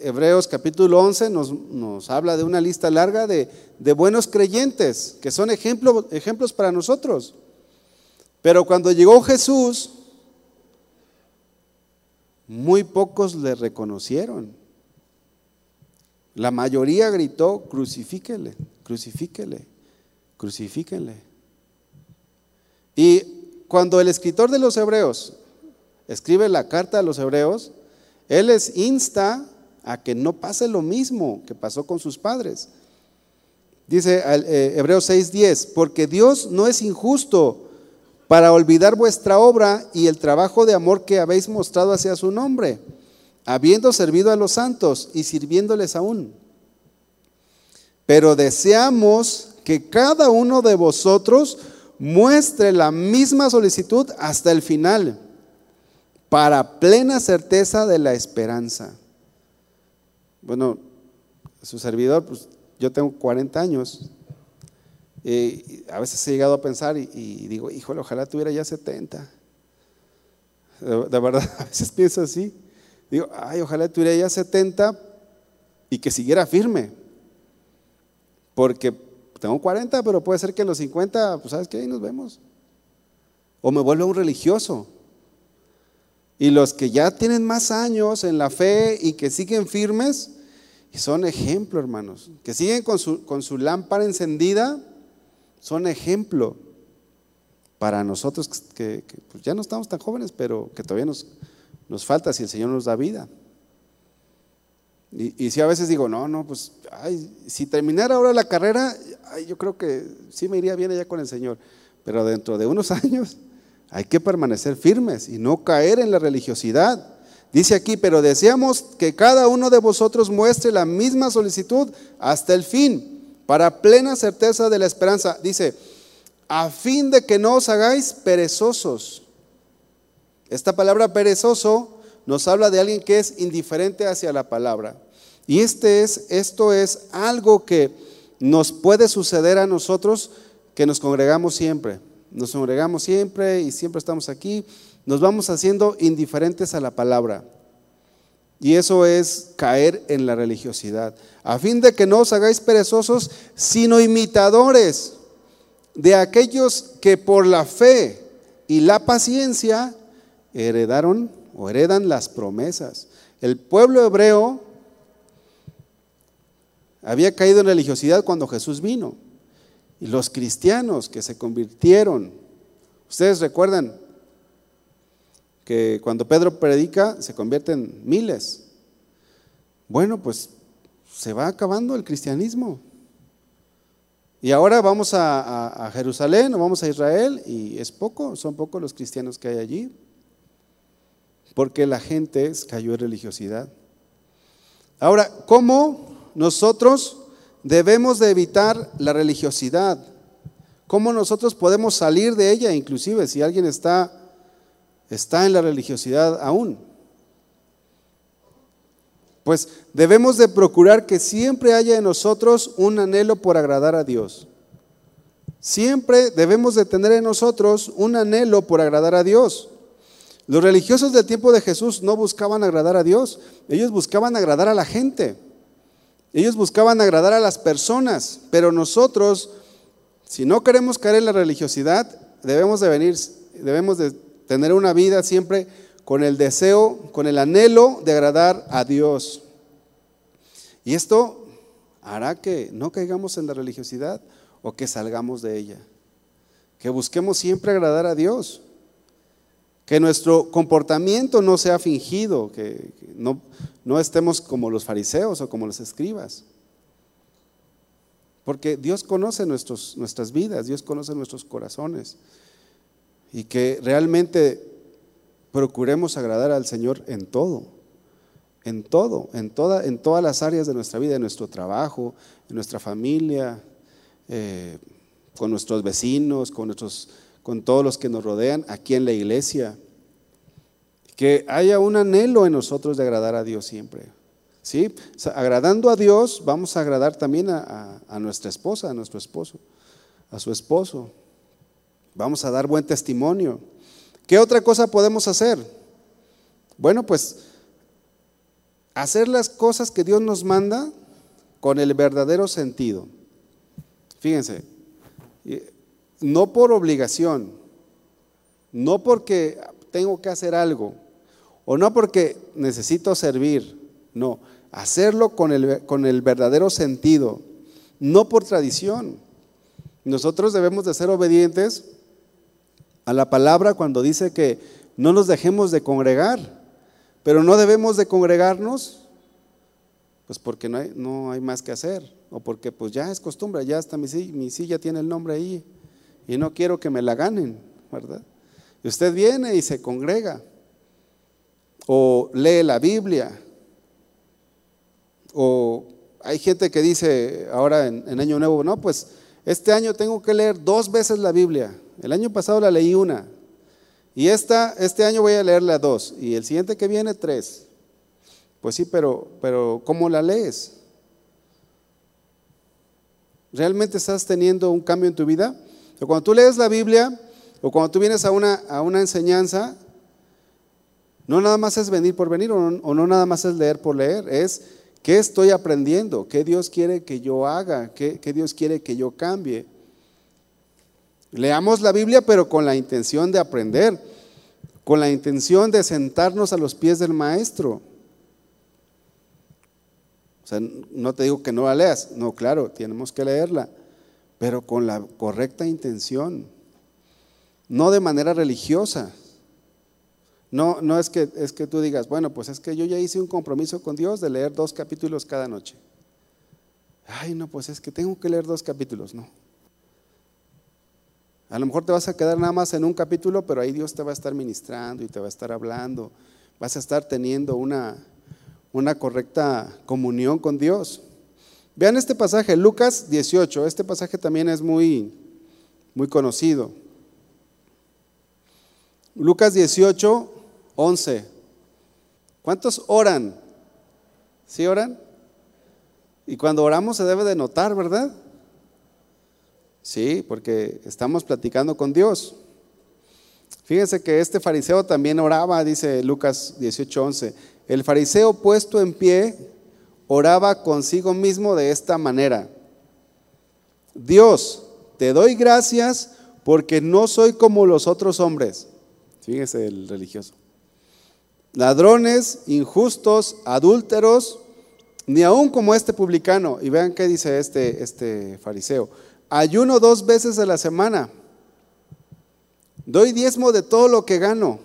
Speaker 1: Hebreos capítulo 11 nos, habla de una lista larga de, buenos creyentes, que son ejemplos para nosotros. Pero cuando llegó Jesús, muy pocos le reconocieron. La mayoría gritó, crucifíquele, crucifíquele, crucifíquele. Y cuando el escritor de los hebreos escribe la carta a los hebreos, él les insta a que no pase lo mismo que pasó con sus padres. Dice eh, Hebreos 6:10, porque Dios no es injusto para olvidar vuestra obra y el trabajo de amor que habéis mostrado hacia su nombre, habiendo servido a los santos y sirviéndoles aún. Pero deseamos que cada uno de vosotros muestre la misma solicitud hasta el final, para plena certeza de la esperanza. Bueno, su servidor, pues yo tengo 40 años, a veces he llegado a pensar y, digo, híjole, ojalá tuviera ya 70. De, verdad, [laughs] a veces pienso así. Digo, ay, ojalá tuviera ya 70 y que siguiera firme. Porque tengo 40, pero puede ser que en los 50, pues sabes qué, ahí nos vemos. O me vuelvo un religioso. Y los que ya tienen más años en la fe y que siguen firmes, y son ejemplo, hermanos, que siguen con su, con su lámpara encendida, son ejemplo para nosotros que, pues, ya no estamos tan jóvenes, pero que todavía nos, nos falta si el Señor nos da vida. Y, si a veces digo, no, no, pues, si terminara ahora la carrera, yo creo que sí me iría bien allá con el Señor. Pero dentro de unos [laughs] años hay que permanecer firmes y no caer en la religiosidad. Dice aquí, pero deseamos que cada uno de vosotros muestre la misma solicitud hasta el fin para plena certeza de la esperanza. Dice, a fin de que no os hagáis perezosos. Esta palabra perezoso nos habla de alguien que es indiferente hacia la palabra. Y este es, esto es algo que nos puede suceder a nosotros que nos congregamos siempre. Nos congregamos siempre y siempre estamos aquí. Nos vamos haciendo indiferentes a la palabra. Y eso es caer en la religiosidad. A fin de que no os hagáis perezosos, sino imitadores de aquellos que por la fe y la paciencia heredaron o heredan las promesas. El pueblo hebreo había caído en religiosidad cuando Jesús vino. Y los cristianos que se convirtieron, ustedes recuerdan, que cuando Pedro predica se convierten miles. Bueno, pues se va acabando el cristianismo. Y ahora vamos a, Jerusalén o vamos a Israel y es poco, son pocos los cristianos que hay allí, porque la gente cayó en religiosidad. Ahora, ¿cómo nosotros debemos de evitar la religiosidad? ¿Cómo nosotros podemos salir de ella, inclusive si alguien está está en la religiosidad aún. Pues debemos de procurar que siempre haya en nosotros un anhelo por agradar a Dios. Siempre debemos de tener en nosotros un anhelo por agradar a Dios. Los religiosos del tiempo de Jesús no buscaban agradar a Dios, ellos buscaban agradar a la gente. Ellos buscaban agradar a las personas, pero nosotros, si no queremos caer en la religiosidad, debemos de venir, debemos de tener una vida siempre con el deseo, con el anhelo de agradar a Dios. Y esto hará que no caigamos en la religiosidad o que salgamos de ella. Que busquemos siempre agradar a Dios. Que nuestro comportamiento no sea fingido, que no, no estemos como los fariseos o como los escribas. Porque Dios conoce nuestros, nuestras vidas, Dios conoce nuestros corazones y que realmente procuremos agradar al Señor en todo, en todo, en, toda, en todas las áreas de nuestra vida, en nuestro trabajo, en nuestra familia, eh, con nuestros vecinos, con, nuestros, con todos los que nos rodean, aquí en la iglesia. Que haya un anhelo en nosotros de agradar a Dios siempre. ¿Sí? agradando a Dios, vamos a agradar también a nuestra esposa, a nuestro esposo, a su esposo. Vamos a dar buen testimonio. ¿Qué otra cosa podemos hacer? Bueno, pues hacer las cosas que Dios nos manda con el verdadero sentido. Fíjense, no por obligación, no porque tengo que hacer algo, o no porque necesito servir, no, hacerlo con el, con el verdadero sentido, no por tradición. Nosotros debemos de ser obedientes a la palabra cuando dice que no nos dejemos de congregar, pero no debemos de congregarnos pues porque no hay, no hay más que hacer, o porque pues ya es costumbre, ya hasta mi, mi silla tiene el nombre ahí y no quiero que me la ganen, ¿verdad? Y usted viene y se congrega, o lee la Biblia, o hay gente que dice ahora en, Año Nuevo, no, pues este año tengo que leer dos veces la Biblia. El año pasado la leí una. Y esta, este año voy a leerla dos. Y el siguiente que viene, tres. Pues sí, pero, pero ¿cómo la lees? ¿Realmente estás teniendo un cambio en tu vida? O cuando tú lees la Biblia, o cuando tú vienes a una, a una enseñanza, no nada más es venir por venir, o no, nada más es leer por leer, es qué estoy aprendiendo, qué Dios quiere que yo haga, qué, qué Dios quiere que yo cambie. Leamos la Biblia, pero con la intención de aprender, con la intención de sentarnos a los pies del Maestro. O sea, no te digo que no la leas, no, claro, tenemos que leerla, pero con la correcta intención, no de manera religiosa. No, no es que, es que tú digas, bueno, pues es que yo ya hice un compromiso con Dios de leer dos capítulos cada noche. Ay, no, pues es que tengo que leer dos capítulos, no. A lo mejor te vas a quedar nada más en un capítulo, pero ahí Dios te va a estar ministrando y te va a estar hablando. Vas a estar teniendo una, una correcta comunión con Dios. Vean este pasaje, Lucas 18. Este pasaje también es muy, muy conocido. Lucas 18, 11. ¿Cuántos oran? ¿Sí oran? Y cuando oramos se debe de notar, ¿verdad? Sí, porque estamos platicando con Dios. Fíjense que este fariseo también oraba, dice Lucas 18, 11. El fariseo puesto en pie oraba consigo mismo de esta manera. Dios, te doy gracias porque no soy como los otros hombres. Fíjese el religioso. Ladrones, injustos, adúlteros, ni aún como este publicano. Y vean qué dice este, este fariseo. Ayuno dos veces a la semana. Doy diezmo de todo lo que gano.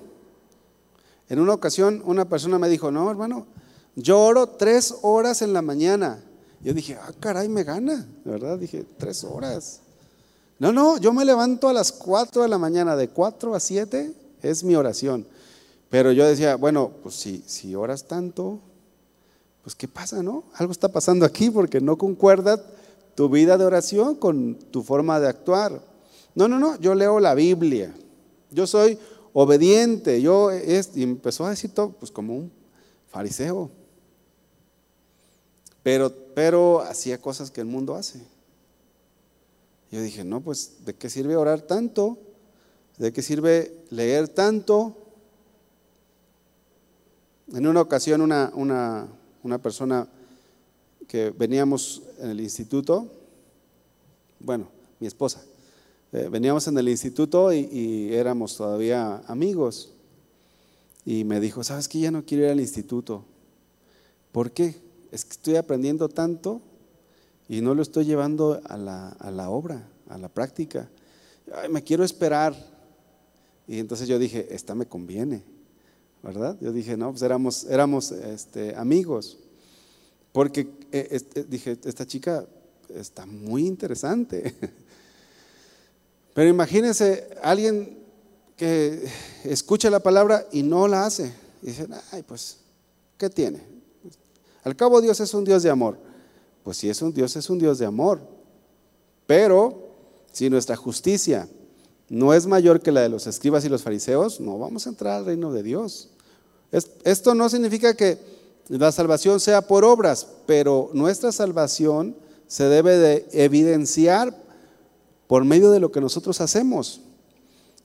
Speaker 1: En una ocasión una persona me dijo, no, hermano, yo oro tres horas en la mañana. Yo dije, ah, caray, me gana, ¿verdad? Dije, tres horas. No, no, yo me levanto a las cuatro de la mañana, de cuatro a siete es mi oración. Pero yo decía, bueno, pues si, si oras tanto, pues ¿qué pasa, no? Algo está pasando aquí porque no concuerda tu vida de oración con tu forma de actuar. No, no, no, yo leo la Biblia. Yo soy obediente. Yo es, y empezó a decir todo, pues como un fariseo. Pero, pero hacía cosas que el mundo hace. Yo dije, no, pues, ¿de qué sirve orar tanto? ¿De qué sirve leer tanto? En una ocasión una, una, una persona que veníamos en el instituto, bueno, mi esposa, eh, veníamos en el instituto y, éramos todavía amigos. Y me dijo, ¿sabes qué? Ya no quiero ir al instituto. ¿Por qué? Es que estoy aprendiendo tanto y no lo estoy llevando a la, a la obra, a la práctica. Me quiero esperar. Y entonces yo dije, esta me conviene, ¿verdad? Yo dije, no, pues éramos, éramos este, amigos. Porque eh, este, dije, esta chica está muy interesante. Pero imagínense alguien que escucha la palabra y no la hace. Y dice, ay, pues, ¿qué tiene? Al cabo Dios es un Dios de amor. Pues si es un Dios, es un Dios de amor. Pero si nuestra justicia no es mayor que la de los escribas y los fariseos, no vamos a entrar al reino de Dios. esto no significa que la salvación sea por obras, pero nuestra salvación se debe de evidenciar por medio de lo que nosotros hacemos.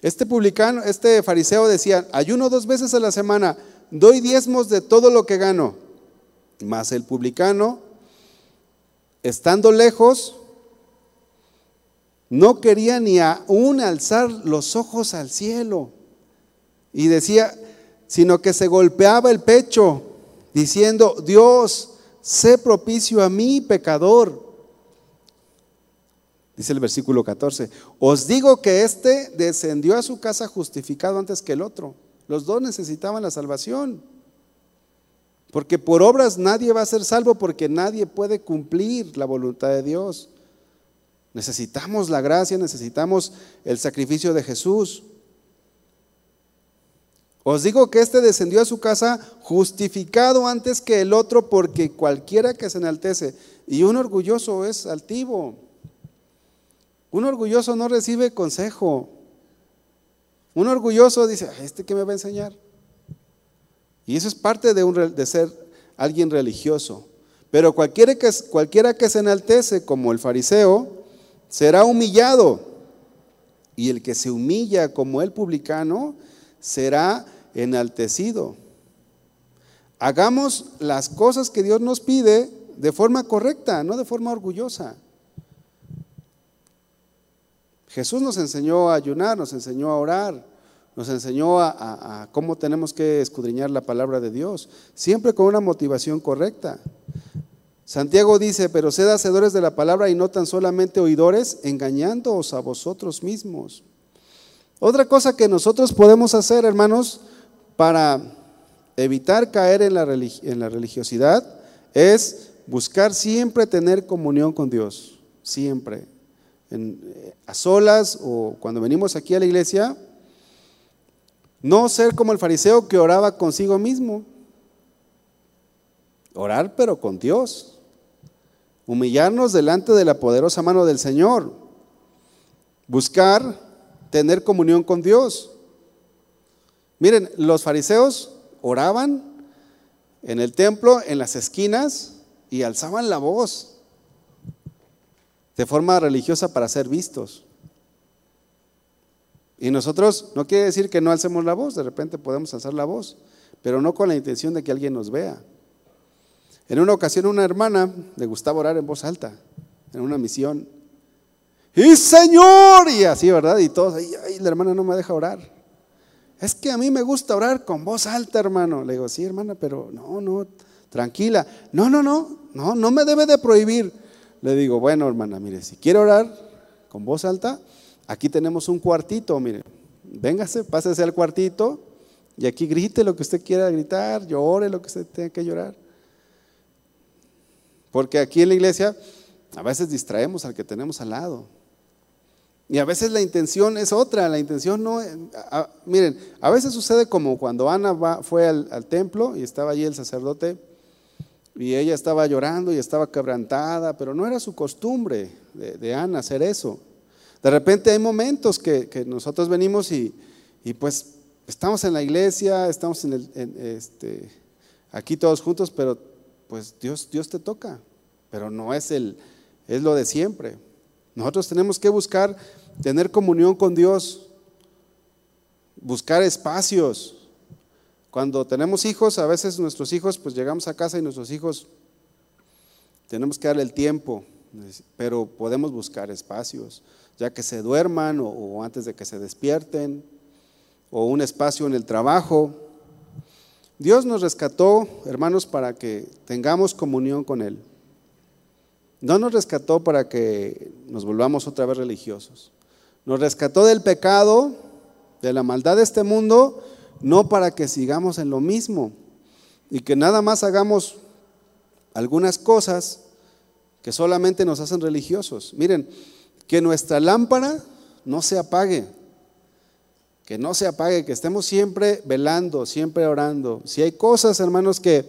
Speaker 1: Este publicano, este fariseo decía, ayuno dos veces a la semana, doy diezmos de todo lo que gano. Mas el publicano, estando lejos, no quería ni aún alzar los ojos al cielo. Y decía, sino que se golpeaba el pecho, diciendo, Dios, sé propicio a mí, pecador. Dice el versículo 14, os digo que éste descendió a su casa justificado antes que el otro. Los dos necesitaban la salvación. Porque por obras nadie va a ser salvo porque nadie puede cumplir la voluntad de Dios. Necesitamos la gracia, necesitamos el sacrificio de Jesús. Os digo que éste descendió a su casa justificado antes que el otro porque cualquiera que se enaltece y un orgulloso es altivo. Un orgulloso no recibe consejo. Un orgulloso dice, ¿este qué me va a enseñar? Y eso es parte de, un, de ser alguien religioso. Pero cualquiera que, cualquiera que se enaltece, como el fariseo, será humillado. Y el que se humilla como el publicano será enaltecido. Hagamos las cosas que Dios nos pide de forma correcta, no de forma orgullosa. Jesús nos enseñó a ayunar, nos enseñó a orar, nos enseñó a, cómo tenemos que escudriñar la palabra de Dios, siempre con una motivación correcta. Santiago dice, pero sed hacedores de la palabra y no tan solamente oidores, engañándoos a vosotros mismos. Otra cosa que nosotros podemos hacer, hermanos, para evitar caer en la, en la religiosidad, es buscar siempre tener comunión con Dios, siempre a solas o cuando venimos aquí a la iglesia, no ser como el fariseo que oraba consigo mismo. Orar pero con Dios. Humillarnos delante de la poderosa mano del Señor. Buscar tener comunión con Dios. Miren, los fariseos oraban en el templo, en las esquinas, y alzaban la voz de forma religiosa para ser vistos. Y nosotros no quiere decir que no alcemos la voz, de repente podemos alzar la voz, pero no con la intención de que alguien nos vea. En una ocasión una hermana le gustaba orar en voz alta, en una misión. Y Señor, y así, ¿verdad? Y todos, ay, la hermana no me deja orar. Es que a mí me gusta orar con voz alta, hermano. Le digo, sí, hermana, pero no, no, tranquila. No, no, no, no, no me debe de prohibir le digo, bueno hermana, mire, si quiere orar con voz alta, aquí tenemos un cuartito, mire, véngase, pásese al cuartito y aquí grite lo que usted quiera gritar, llore lo que usted tenga que llorar. Porque aquí en la iglesia a veces distraemos al que tenemos al lado. Y a veces la intención es otra, la intención no... miren, a veces sucede como cuando Ana fue al, al templo y estaba allí el sacerdote y ella estaba llorando y estaba quebrantada, pero no era su costumbre de, Ana hacer eso. De repente hay momentos que, nosotros venimos y, pues estamos en la iglesia, estamos este, aquí todos juntos, pero pues Dios, Dios te toca, pero no es, el, es lo de siempre. Nosotros tenemos que buscar tener comunión con Dios, buscar espacios, cuando tenemos hijos, a veces nuestros hijos, pues llegamos a casa y nuestros hijos tenemos que darle el tiempo, pero podemos buscar espacios, ya que se duerman o, antes de que se despierten, o un espacio en el trabajo. Dios nos rescató, hermanos, para que tengamos comunión con Él. No nos rescató para que nos volvamos otra vez religiosos. Nos rescató del pecado, de la maldad de este mundo no para que sigamos en lo mismo y que nada más hagamos algunas cosas que solamente nos hacen religiosos. Miren, que nuestra lámpara no se apague, que no se apague, que estemos siempre velando, siempre orando. Si hay cosas, hermanos, que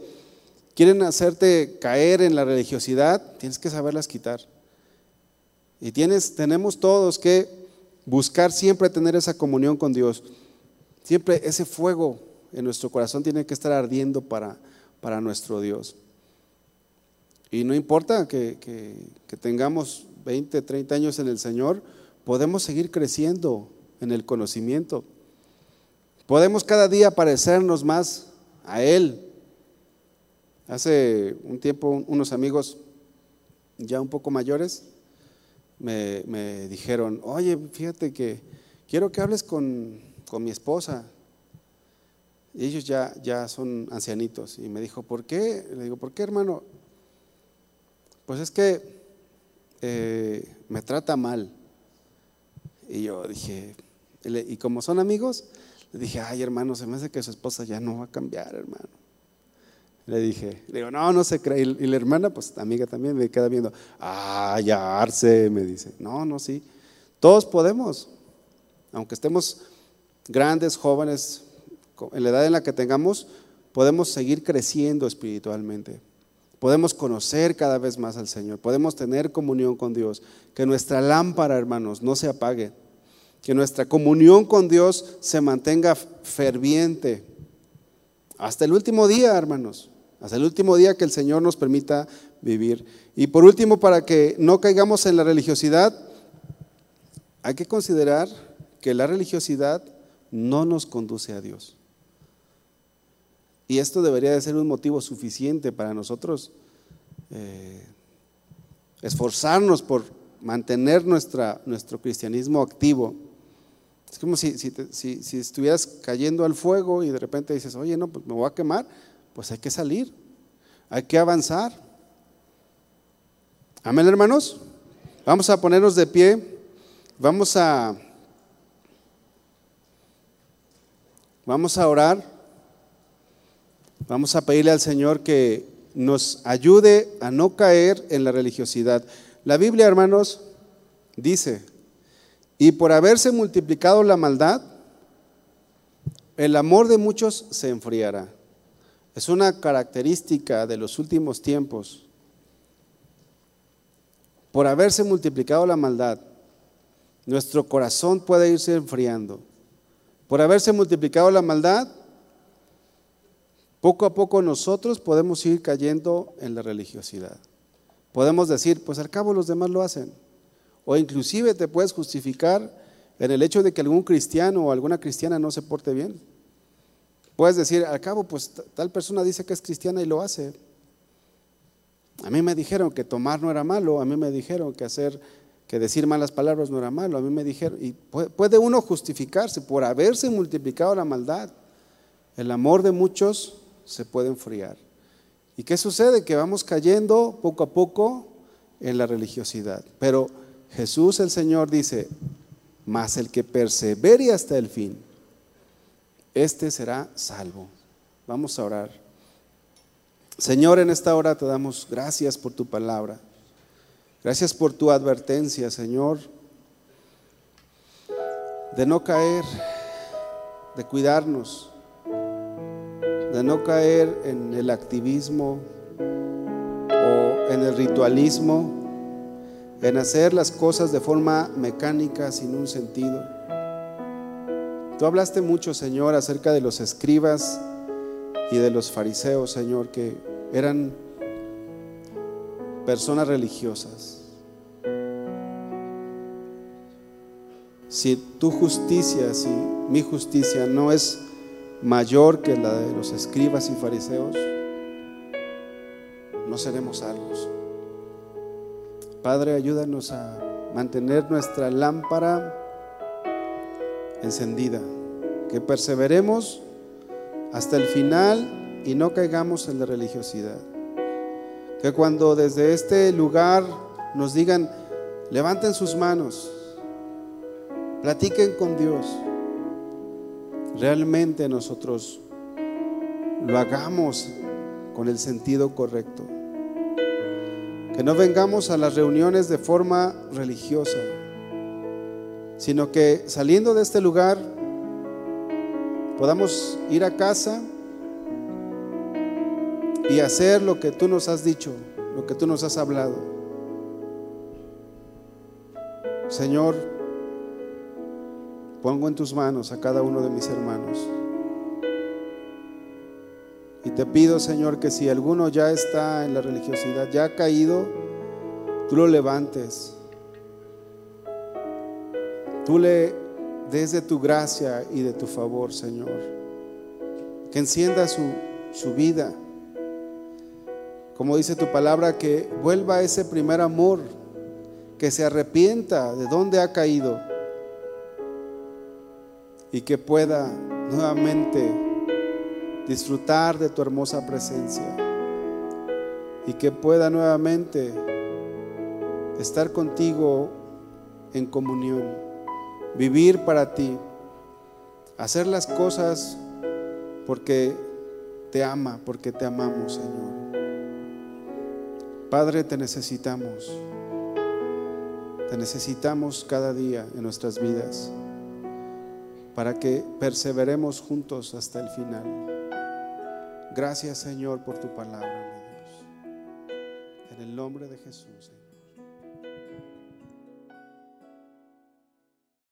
Speaker 1: quieren hacerte caer en la religiosidad, tienes que saberlas quitar. Y tienes, tenemos todos que buscar siempre tener esa comunión con Dios. Siempre ese fuego en nuestro corazón tiene que estar ardiendo para, para nuestro Dios. Y no importa que, tengamos 20, 30 años en el Señor, podemos seguir creciendo en el conocimiento. Podemos cada día parecernos más a Él. Hace un tiempo unos amigos ya un poco mayores me, dijeron, oye, fíjate que quiero que hables con, mi esposa. Y ellos ya, ya son ancianitos. Y me dijo, ¿por qué? Le digo, ¿por qué hermano? Pues es que eh, me trata mal. Y yo dije, y como son amigos, le dije, ay hermano, se me hace que su esposa ya no va a cambiar, hermano. Le dije, le digo, no, no se cree. Y la hermana, pues amiga también, me queda viendo, ah, ya Arce, me dice, no, no, sí. Todos podemos, aunque estemos grandes, jóvenes, en la edad en la que tengamos, podemos seguir creciendo espiritualmente. Podemos conocer cada vez más al Señor, podemos tener comunión con Dios, que nuestra lámpara, hermanos, no se apague, que nuestra comunión con Dios se mantenga ferviente. Hasta el último día, hermanos, hasta el último día que el Señor nos permita vivir. Y por último, para que no caigamos en la religiosidad, hay que considerar que la religiosidad no nos conduce a Dios. Y esto debería de ser un motivo suficiente para nosotros eh, esforzarnos por mantener nuestra, nuestro cristianismo activo. Es como si, si, estuvieras cayendo al fuego y de repente dices, oye, no, pues me voy a quemar, pues hay que salir, hay que avanzar. Amén, hermanos. Vamos a ponernos de pie, vamos a, vamos a orar. Vamos a pedirle al Señor que nos ayude a no caer en la religiosidad. La Biblia, hermanos, dice, y por haberse multiplicado la maldad, el amor de muchos se enfriará. Es una característica de los últimos tiempos. Por haberse multiplicado la maldad, nuestro corazón puede irse enfriando. Por haberse multiplicado la maldad, poco a poco nosotros podemos ir cayendo en la religiosidad. Podemos decir, pues al cabo los demás lo hacen. O inclusive te puedes justificar en el hecho de que algún cristiano o alguna cristiana no se porte bien. Puedes decir, al cabo, pues tal persona dice que es cristiana y lo hace. A mí me dijeron que tomar no era malo, a mí me dijeron que hacer, que decir malas palabras no era malo, a mí me dijeron, y puede uno justificarse por haberse multiplicado la maldad. El amor de muchos se puede enfriar. ¿Y qué sucede? Que vamos cayendo poco a poco en la religiosidad. Pero Jesús el Señor dice, mas el que persevere hasta el fin, este será salvo. Vamos a orar. Señor, en esta hora te damos gracias por tu palabra. Gracias por tu advertencia, Señor, de no caer, de cuidarnos, de no caer en el activismo o en el ritualismo, en hacer las cosas de forma mecánica sin un sentido. Tú hablaste mucho, Señor, acerca de los escribas y de los fariseos, Señor, que eran personas religiosas. Si tu justicia, si mi justicia no es mayor que la de los escribas y fariseos, no seremos salvos. Padre, ayúdanos a mantener nuestra lámpara encendida, que perseveremos hasta el final y no caigamos en la religiosidad. Que cuando desde este lugar nos digan, levanten sus manos, platiquen con Dios, realmente nosotros lo hagamos con el sentido correcto. Que no vengamos a las reuniones de forma religiosa, sino que saliendo de este lugar podamos ir a casa y hacer lo que tú nos has dicho, lo que tú nos has hablado. Señor, pongo en tus manos a cada uno de mis hermanos. Y te pido, Señor, que si alguno ya está en la religiosidad, ya ha caído, tú lo levantes. Tú le desde tu gracia y de tu favor, Señor. Que encienda su, su vida. Como dice tu palabra, que vuelva a ese primer amor, que se arrepienta de dónde ha caído y que pueda nuevamente disfrutar de tu hermosa presencia y que pueda nuevamente estar contigo en comunión, vivir para ti, hacer las cosas porque te ama, porque te amamos, Señor. Padre, te necesitamos. Te necesitamos cada día en nuestras vidas para que perseveremos juntos hasta el final. Gracias, Señor, por tu palabra, mi Dios. En el nombre de Jesús.